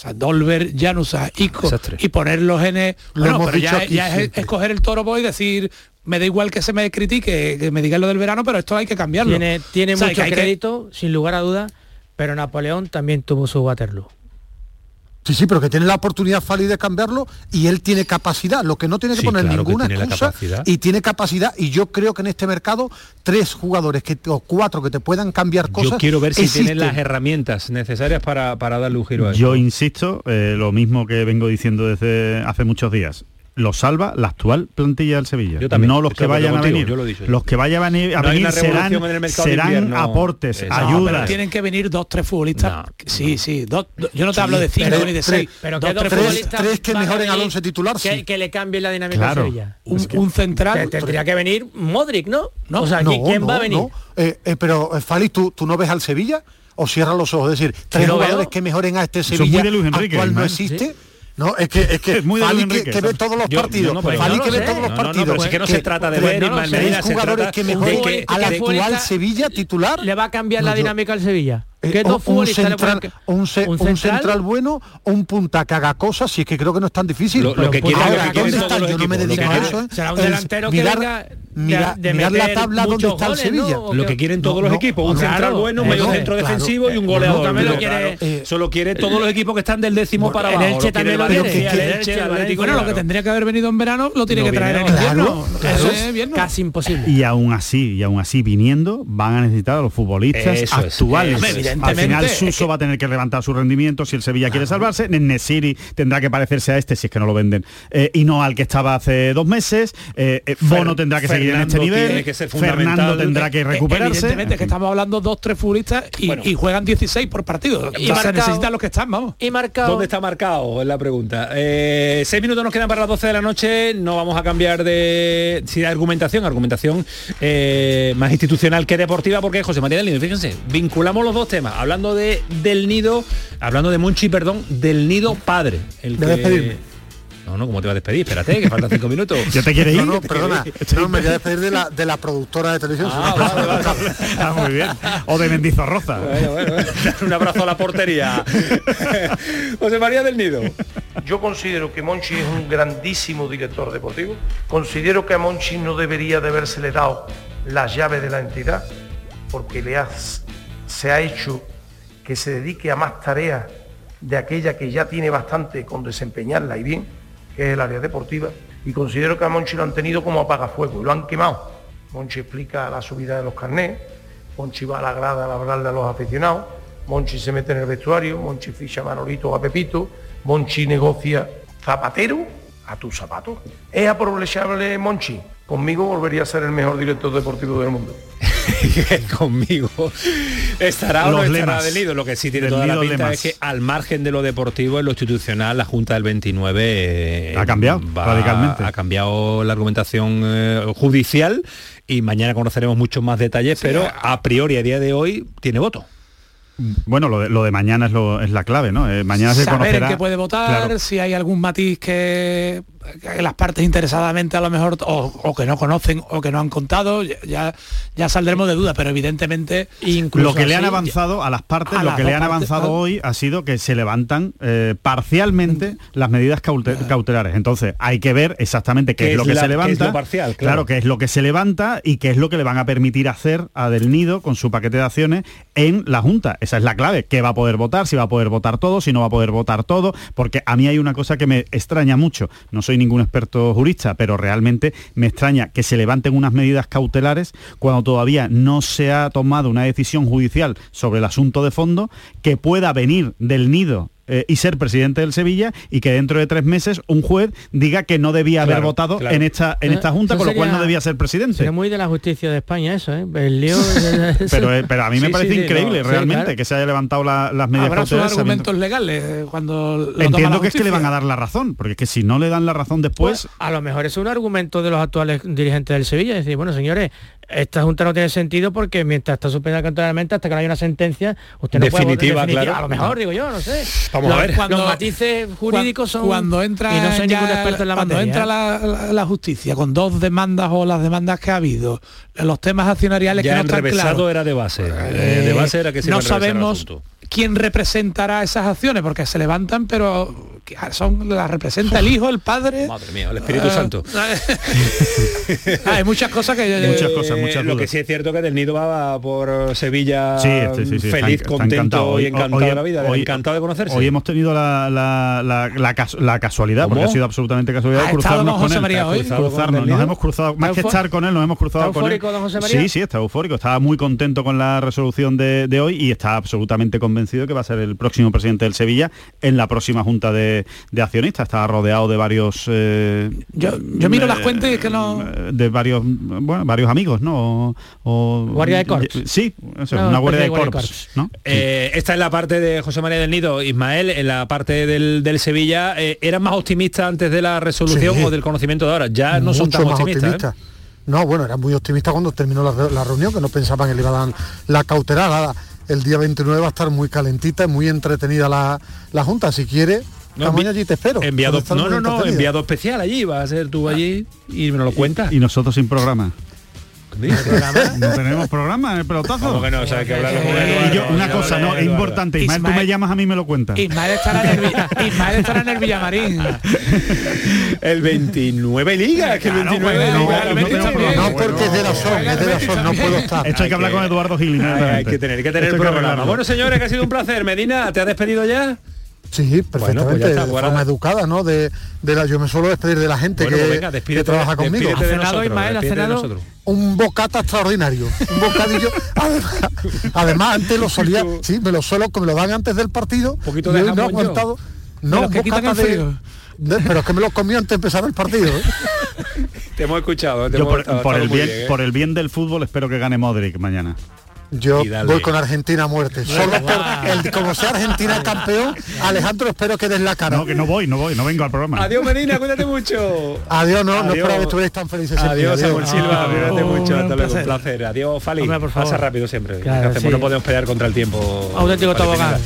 Speaker 6: O sea, Dolber, Janusa, Ico
Speaker 1: Desastre.
Speaker 6: y ponerlos en el... Bueno, pero ya, es escoger el toro boy y decir, me da igual que se me critique, que me digan lo del verano, pero esto hay que cambiarlo.
Speaker 5: Tiene, tiene
Speaker 6: O sea,
Speaker 5: mucho
Speaker 6: que hay que-
Speaker 5: crédito, sin lugar a dudas, pero Napoleón también tuvo su Waterloo.
Speaker 16: Sí, sí, pero que tiene la oportunidad Fali de cambiarlo y él tiene capacidad, lo que no tiene que
Speaker 1: Sí,
Speaker 16: poner
Speaker 1: claro que
Speaker 16: ninguna
Speaker 1: la
Speaker 16: excusa
Speaker 1: capacidad.
Speaker 16: y tiene capacidad y yo creo que en este mercado tres jugadores que o cuatro que te puedan cambiar cosas.
Speaker 1: Yo quiero ver si
Speaker 16: existen.
Speaker 1: tienen las herramientas necesarias para, para darle un giro a
Speaker 4: Yo
Speaker 1: esto.
Speaker 4: insisto, eh, lo mismo que vengo diciendo desde hace muchos días. Lo salva la actual plantilla del Sevilla.
Speaker 1: Yo también,
Speaker 4: no los
Speaker 1: estoy
Speaker 4: que vayan a venir.
Speaker 1: yo lo he dicho.
Speaker 4: los que vayan a venir, a
Speaker 1: No
Speaker 4: venir serán, serán aportes.
Speaker 6: No,
Speaker 4: ayudas.
Speaker 6: pero tienen que venir dos, tres futbolistas. Sí, sí, dos, dos- yo no te hablo de cinco
Speaker 16: pero-
Speaker 6: ni de
Speaker 16: tres-
Speaker 6: seis.
Speaker 5: Pero
Speaker 6: dos,
Speaker 5: que dos
Speaker 6: tres
Speaker 5: futbolistas
Speaker 16: tres que mejoren a
Speaker 5: venir,
Speaker 16: once titular,
Speaker 5: que,
Speaker 16: sí.
Speaker 5: que le cambie la dinámica
Speaker 16: Claro.
Speaker 5: a Sevilla.
Speaker 16: Un- un central-
Speaker 5: Te- Tendría que venir Modric, ¿no?
Speaker 16: No,
Speaker 5: o sea,
Speaker 16: no,
Speaker 5: ¿quién, va a venir?
Speaker 16: no. Eh, eh, pero, eh, Fali, ¿tú, ¿tú no ves al Sevilla? ¿O cierras los ojos? Es decir, tres jugadores que mejoren a este Sevilla actual no existe. No, es que, es que
Speaker 4: Es muy
Speaker 16: Fali que, que ve todos los
Speaker 1: Yo-
Speaker 16: partidos.
Speaker 1: yo no,
Speaker 16: Fali
Speaker 1: no
Speaker 16: que ve
Speaker 1: sé.
Speaker 16: todos los
Speaker 1: No, no, no,
Speaker 16: partidos.
Speaker 1: pero sí que no se trata de
Speaker 16: tres-
Speaker 1: ver,
Speaker 16: no, jugadores
Speaker 1: trata
Speaker 16: que
Speaker 1: que-
Speaker 16: al actual Sevilla titular.
Speaker 5: ¿Le va a cambiar la
Speaker 16: No,
Speaker 5: dinámica al Sevilla?
Speaker 16: Eh,
Speaker 5: ¿Qué
Speaker 16: un-
Speaker 5: dos
Speaker 16: un, central, un, ce-
Speaker 5: un
Speaker 16: un
Speaker 5: central?
Speaker 16: central bueno o un punta que haga cosas, si es que creo que no es tan difícil.
Speaker 1: Lo- lo que quieren-
Speaker 16: Ahora,
Speaker 1: lo que
Speaker 16: ¿dónde
Speaker 1: todos
Speaker 16: está?
Speaker 1: los
Speaker 16: Yo no me dedico a eso. ¿eh?
Speaker 5: Será un
Speaker 16: Es
Speaker 5: delantero que
Speaker 16: mirar,
Speaker 5: venga de-
Speaker 16: mira-
Speaker 5: de
Speaker 16: mirar la tabla donde está el
Speaker 5: goles,
Speaker 16: Sevilla.
Speaker 5: ¿no?
Speaker 1: Lo que quieren todos
Speaker 16: No,
Speaker 1: los
Speaker 16: no,
Speaker 1: equipos, un
Speaker 5: claro,
Speaker 1: central bueno, un medio centro
Speaker 16: claro.
Speaker 1: defensivo y un goleador.
Speaker 16: no, también lo
Speaker 5: quiere-
Speaker 1: Eh, Eso lo quiere todos los equipos que están del décimo para
Speaker 5: el
Speaker 1: abajo.
Speaker 5: Elche
Speaker 1: lo quiere
Speaker 5: también
Speaker 1: el
Speaker 5: lo
Speaker 1: Valencia,
Speaker 5: quiere,
Speaker 1: el
Speaker 5: el
Speaker 1: Elche,
Speaker 5: Elche,
Speaker 1: el
Speaker 5: el
Speaker 6: Bueno, lo que tendría que haber venido en verano lo tiene que traer en invierno. eso es.
Speaker 5: Casi imposible.
Speaker 4: Y aún así, y aún así viniendo, van a necesitar a los futbolistas actuales.
Speaker 1: Es.
Speaker 4: Al final
Speaker 6: es
Speaker 4: Suso va a tener que levantar su rendimiento si el Sevilla quiere salvarse. Nesiri tendrá que parecerse a este si es que no lo venden. Eh, y no al que estaba hace dos meses. Eh, eh, Bono tendrá que seguir en este nivel.
Speaker 1: tiene que ser
Speaker 4: Fernando tendrá que
Speaker 6: Eh,
Speaker 4: recuperarse.
Speaker 6: Evidentemente, que estamos hablando dos, tres futbolistas y,
Speaker 1: Bueno.
Speaker 6: y juegan 16 por partido.
Speaker 5: Y
Speaker 6: Y se
Speaker 5: marcado.
Speaker 6: necesitan los que están, vamos.
Speaker 5: Y marcado.
Speaker 1: ¿Dónde está marcado? Es la pregunta. Eh, seis minutos nos quedan para las 12 de la noche. No vamos a cambiar de, sí, de argumentación, argumentación eh, más institucional que deportiva, porque José María del Nido, fíjense, vinculamos los dos temas. Hablando de del nido, hablando de Monchi, perdón, del nido padre. El
Speaker 16: De
Speaker 1: que-
Speaker 16: despedirme.
Speaker 1: No, no, ¿cómo te vas a despedir? Espérate, que faltan cinco minutos.
Speaker 4: ¿Ya te quieres ir?
Speaker 16: No, no, perdona. No, me voy a despedir de la, de la productora de televisión.
Speaker 1: Ah, vale, vale.
Speaker 4: Ah, muy bien. O de Mendizorroza.
Speaker 1: Bueno, bueno, bueno. Un abrazo a la portería. José María del Nido.
Speaker 17: Yo considero que Monchi es un grandísimo director deportivo. Considero que a Monchi no debería de habérsele dado las llaves de la entidad, porque le has- se ha hecho que se dedique a más tareas de aquella que ya tiene bastante con desempeñarla y bien, que es el área deportiva. Y considero que a Monchi lo han tenido como apagafuego y lo han quemado. Monchi explica la subida de los carnés, Monchi va a la grada a hablarle a los aficionados, Monchi se mete en el vestuario, Monchi ficha a Manolito a Pepito, Monchi negocia zapatero a tu zapato. ¿Es aprovechable Monchi? Conmigo volvería a ser el mejor director deportivo del mundo.
Speaker 1: conmigo estará o no
Speaker 4: Los
Speaker 1: estará nido. Lo que sí tiene
Speaker 4: Del
Speaker 1: toda la pinta
Speaker 4: lemas.
Speaker 1: es que al margen de lo deportivo, en lo institucional, la Junta del 29 eh,
Speaker 4: Ha cambiado
Speaker 1: va-
Speaker 4: radicalmente.
Speaker 1: Ha cambiado la argumentación eh, judicial y mañana conoceremos muchos más detalles, pero a priori, a día de hoy, tiene voto.
Speaker 4: Bueno, lo de, lo de mañana es, lo, es la clave, ¿no? Eh, mañana se
Speaker 6: Saber
Speaker 4: conocerá.
Speaker 6: en qué puede votar,
Speaker 4: Claro.
Speaker 6: si hay algún matiz que las partes interesadamente a lo mejor o, o que no conocen o que no han contado, ya, ya saldremos de duda, pero evidentemente
Speaker 4: lo que le han avanzado a las partes,
Speaker 6: a
Speaker 4: lo
Speaker 6: las
Speaker 4: que le han avanzado hoy ha sido que se levantan eh, parcialmente las medidas caute- cautelares. Entonces hay que ver exactamente qué,
Speaker 1: ¿Qué
Speaker 4: es lo que
Speaker 1: la-
Speaker 4: se
Speaker 1: es
Speaker 4: levanta.
Speaker 1: lo parcial?
Speaker 4: claro.
Speaker 1: Claro.
Speaker 4: qué es lo que se levanta y qué es lo que le van a permitir hacer a Del Nido con su paquete de acciones en la Junta. Esa es la clave. ¿Qué va a poder votar? Si va a poder votar todo, si no va a poder votar todo. Porque a mí hay una cosa que me extraña mucho. No soy ningún experto jurista, pero realmente me extraña que se levanten unas medidas cautelares cuando todavía no se ha tomado una decisión judicial sobre el asunto de fondo que pueda venir del nido eh, y ser presidente del Sevilla y que dentro de tres meses un juez diga que no debía haber votado
Speaker 1: claro.
Speaker 4: en esta en esta junta, con lo cual no debía ser presidente.
Speaker 5: Sería muy de la justicia de España eso, ¿eh? El lío...
Speaker 4: Pero, eh, pero a mí me parece
Speaker 5: sí,
Speaker 4: increíble
Speaker 5: no, sí,
Speaker 4: realmente
Speaker 5: claro.
Speaker 4: que se haya levantado la- las medidas
Speaker 6: habrá sus argumentos legales eh, cuando lo
Speaker 4: Entiendo que es que le van a dar la razón, porque es que si no le dan la razón después,
Speaker 5: Pues, a lo mejor es un argumento de los actuales dirigentes del Sevilla, es decir, bueno, señores, esta junta no tiene sentido porque mientras está suspendida cautelarmente hasta que no haya una sentencia, usted no
Speaker 1: Definitiva,
Speaker 5: puede
Speaker 1: claro.
Speaker 5: A lo mejor, digo yo, no sé.
Speaker 1: Vamos
Speaker 5: los,
Speaker 1: a ver.
Speaker 5: Cuando, los matices jurídicos son...
Speaker 6: cuando entra
Speaker 5: y no soy
Speaker 6: ya
Speaker 5: ningún experto en la
Speaker 6: cuando
Speaker 5: materia.
Speaker 6: entra
Speaker 5: ¿eh?
Speaker 6: la, la- la justicia con dos demandas o las demandas que ha habido los temas accionariales
Speaker 1: Ya
Speaker 6: que no están claros
Speaker 1: era de base. Eh, de base era que se
Speaker 6: no sabemos quién representará esas acciones porque se levantan pero que son las representa el hijo el padre
Speaker 1: Madre mía, el Espíritu
Speaker 6: Eh,
Speaker 1: Santo.
Speaker 6: Ah, hay muchas cosas que
Speaker 1: Eh, Lo que sí es cierto que Del Nido va por Sevilla
Speaker 4: Sí, sí, sí, sí,
Speaker 1: feliz,
Speaker 4: está- está
Speaker 1: contento
Speaker 4: encantado.
Speaker 1: y encantado
Speaker 4: hoy-
Speaker 1: de la vida,
Speaker 4: hoy-
Speaker 1: encantado de conocerse.
Speaker 4: Hoy hemos tenido la, la- la- la cas- la casualidad,
Speaker 1: ¿Cómo?
Speaker 4: porque ha sido absolutamente casualidad,
Speaker 6: ¿Ha estado
Speaker 4: cruzarnos
Speaker 6: con
Speaker 4: él.
Speaker 6: María hoy?
Speaker 4: Cruzarnos,
Speaker 1: ¿Con
Speaker 4: nos hemos cruzado, más que
Speaker 5: ¿Está
Speaker 4: estar con él, nos hemos cruzado
Speaker 5: ¿Está
Speaker 4: con él.
Speaker 5: eufórico, don José María?
Speaker 4: Sí, sí, está eufórico, está muy contento con la resolución de, de hoy y está absolutamente convencido que va a ser el próximo presidente del Sevilla en la próxima junta de, de, de accionistas, está rodeado de varios... eh,
Speaker 6: Yo, yo miro las cuentas y es que no...
Speaker 4: de varios bueno, varios amigos, ¿no? O, o-
Speaker 5: Guardia de Corps.
Speaker 4: Sí, eso,
Speaker 5: No,
Speaker 4: una guardia
Speaker 5: de
Speaker 4: corps,
Speaker 5: corps.
Speaker 4: ¿no?
Speaker 1: Eh, esta es la parte de José María del Nido, Ismael, en la parte del, del Sevilla, eh, ¿eran más optimistas antes de la resolución
Speaker 16: Sí.
Speaker 1: o del conocimiento de ahora? Ya no son
Speaker 16: Mucho
Speaker 1: tan
Speaker 16: más
Speaker 1: optimistas. ¿eh?
Speaker 16: optimista. No, bueno, era muy optimista cuando terminó la, la reunión, que no pensaban que le iba a dar la cautelar. El día 29 va a estar muy calentita y muy entretenida la, la Junta. Si quiere,
Speaker 1: No,
Speaker 16: Camaño, allí te espero.
Speaker 1: Enviado, no, no, no, enviado especial allí, vas a ser tú allí y me lo cuentas.
Speaker 4: Y nosotros sin programa. No tenemos programa en el pelotazo.
Speaker 1: ¿Cómo que no? O sea, que hablarlo con
Speaker 4: Y
Speaker 1: Eduardo.
Speaker 4: yo, una cosa, no, es importante. Ismael, tú
Speaker 6: Ismael-
Speaker 4: me llamas a mí me lo cuentas.
Speaker 6: Ismael estará, en el, Ismael estará en el Villamarín.
Speaker 1: El 29 Liga, es que el
Speaker 6: Claro,
Speaker 1: 29
Speaker 6: juega,
Speaker 1: Liga.
Speaker 6: Betis
Speaker 1: 29
Speaker 6: también.
Speaker 1: Liga.
Speaker 16: No, porque es de la son, es de la son, no puedo estar.
Speaker 4: Esto hay que hablar con Eduardo Gil.
Speaker 1: Hay, que tener, hay que tener el programa. Bueno, señores, que ha sido un placer. Medina, ¿te has despedido ya?
Speaker 16: Sí, perfectamente,
Speaker 1: pues ya está,
Speaker 16: de forma educada, ¿no? De, de la, yo me suelo despedir de la gente
Speaker 1: Bueno,
Speaker 16: que,
Speaker 1: pues venga,
Speaker 16: que trabaja conmigo.
Speaker 1: de
Speaker 5: ¿Ha cenado,
Speaker 1: nosotros,
Speaker 5: Ismael? ¿Ha
Speaker 1: despídete de
Speaker 5: cenado?
Speaker 1: nosotros.
Speaker 16: un bocata extraordinario, un bocadillo. además, además, antes lo solía, sí, me lo suelo, me lo dan antes del partido.
Speaker 1: Poquito
Speaker 16: y
Speaker 1: de
Speaker 16: hoy no he
Speaker 1: yo.
Speaker 16: aguantado. No,
Speaker 6: quitan
Speaker 16: bocata de- pero es que me lo comí antes de empezar el partido. ¿eh?
Speaker 1: Te hemos escuchado. te
Speaker 4: Yo
Speaker 1: hemos
Speaker 4: por,
Speaker 1: estado-
Speaker 4: por el bien,
Speaker 1: ¿eh?
Speaker 4: por el bien del fútbol espero que gane Modric mañana.
Speaker 16: Yo voy con Argentina a muerte. Solo por el, como sea Argentina campeón, Alejandro espero que des la cara.
Speaker 4: No, que no voy, no voy, no vengo al programa.
Speaker 1: Adiós, Medina, cuídate mucho.
Speaker 16: Adiós, no, no
Speaker 1: Adiós.
Speaker 16: esperaba que estuvierais tan felices. en mí.
Speaker 1: Adiós, Samuel Silva, cuídate
Speaker 5: un
Speaker 1: mucho, hasta luego, un
Speaker 5: placer.
Speaker 1: Adiós, Fali.
Speaker 5: Hombre, por favor.
Speaker 1: Pasa rápido siempre.
Speaker 5: Claro,
Speaker 1: ¿Qué hacemos?
Speaker 5: sí.
Speaker 1: No podemos pelear contra el tiempo.
Speaker 5: Auténtico tobogán.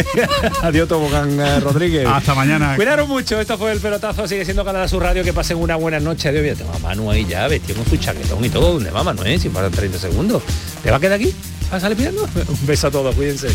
Speaker 1: Adiós, Tobogán eh, Rodríguez.
Speaker 4: Hasta mañana.
Speaker 1: Cuidaros mucho, esto fue el pelotazo, sigue siendo Canal Sur Radio, que pasen una buena noche. Adiós, mira, te va Manu ahí ya, vestido con su chaquetón y todo. ¿Dónde va Manu, eh? Si pasan 30 segundos. ¿Te va a quedar aquí? ¿Vas a salir pidiendo? Un beso a todos, cuídense.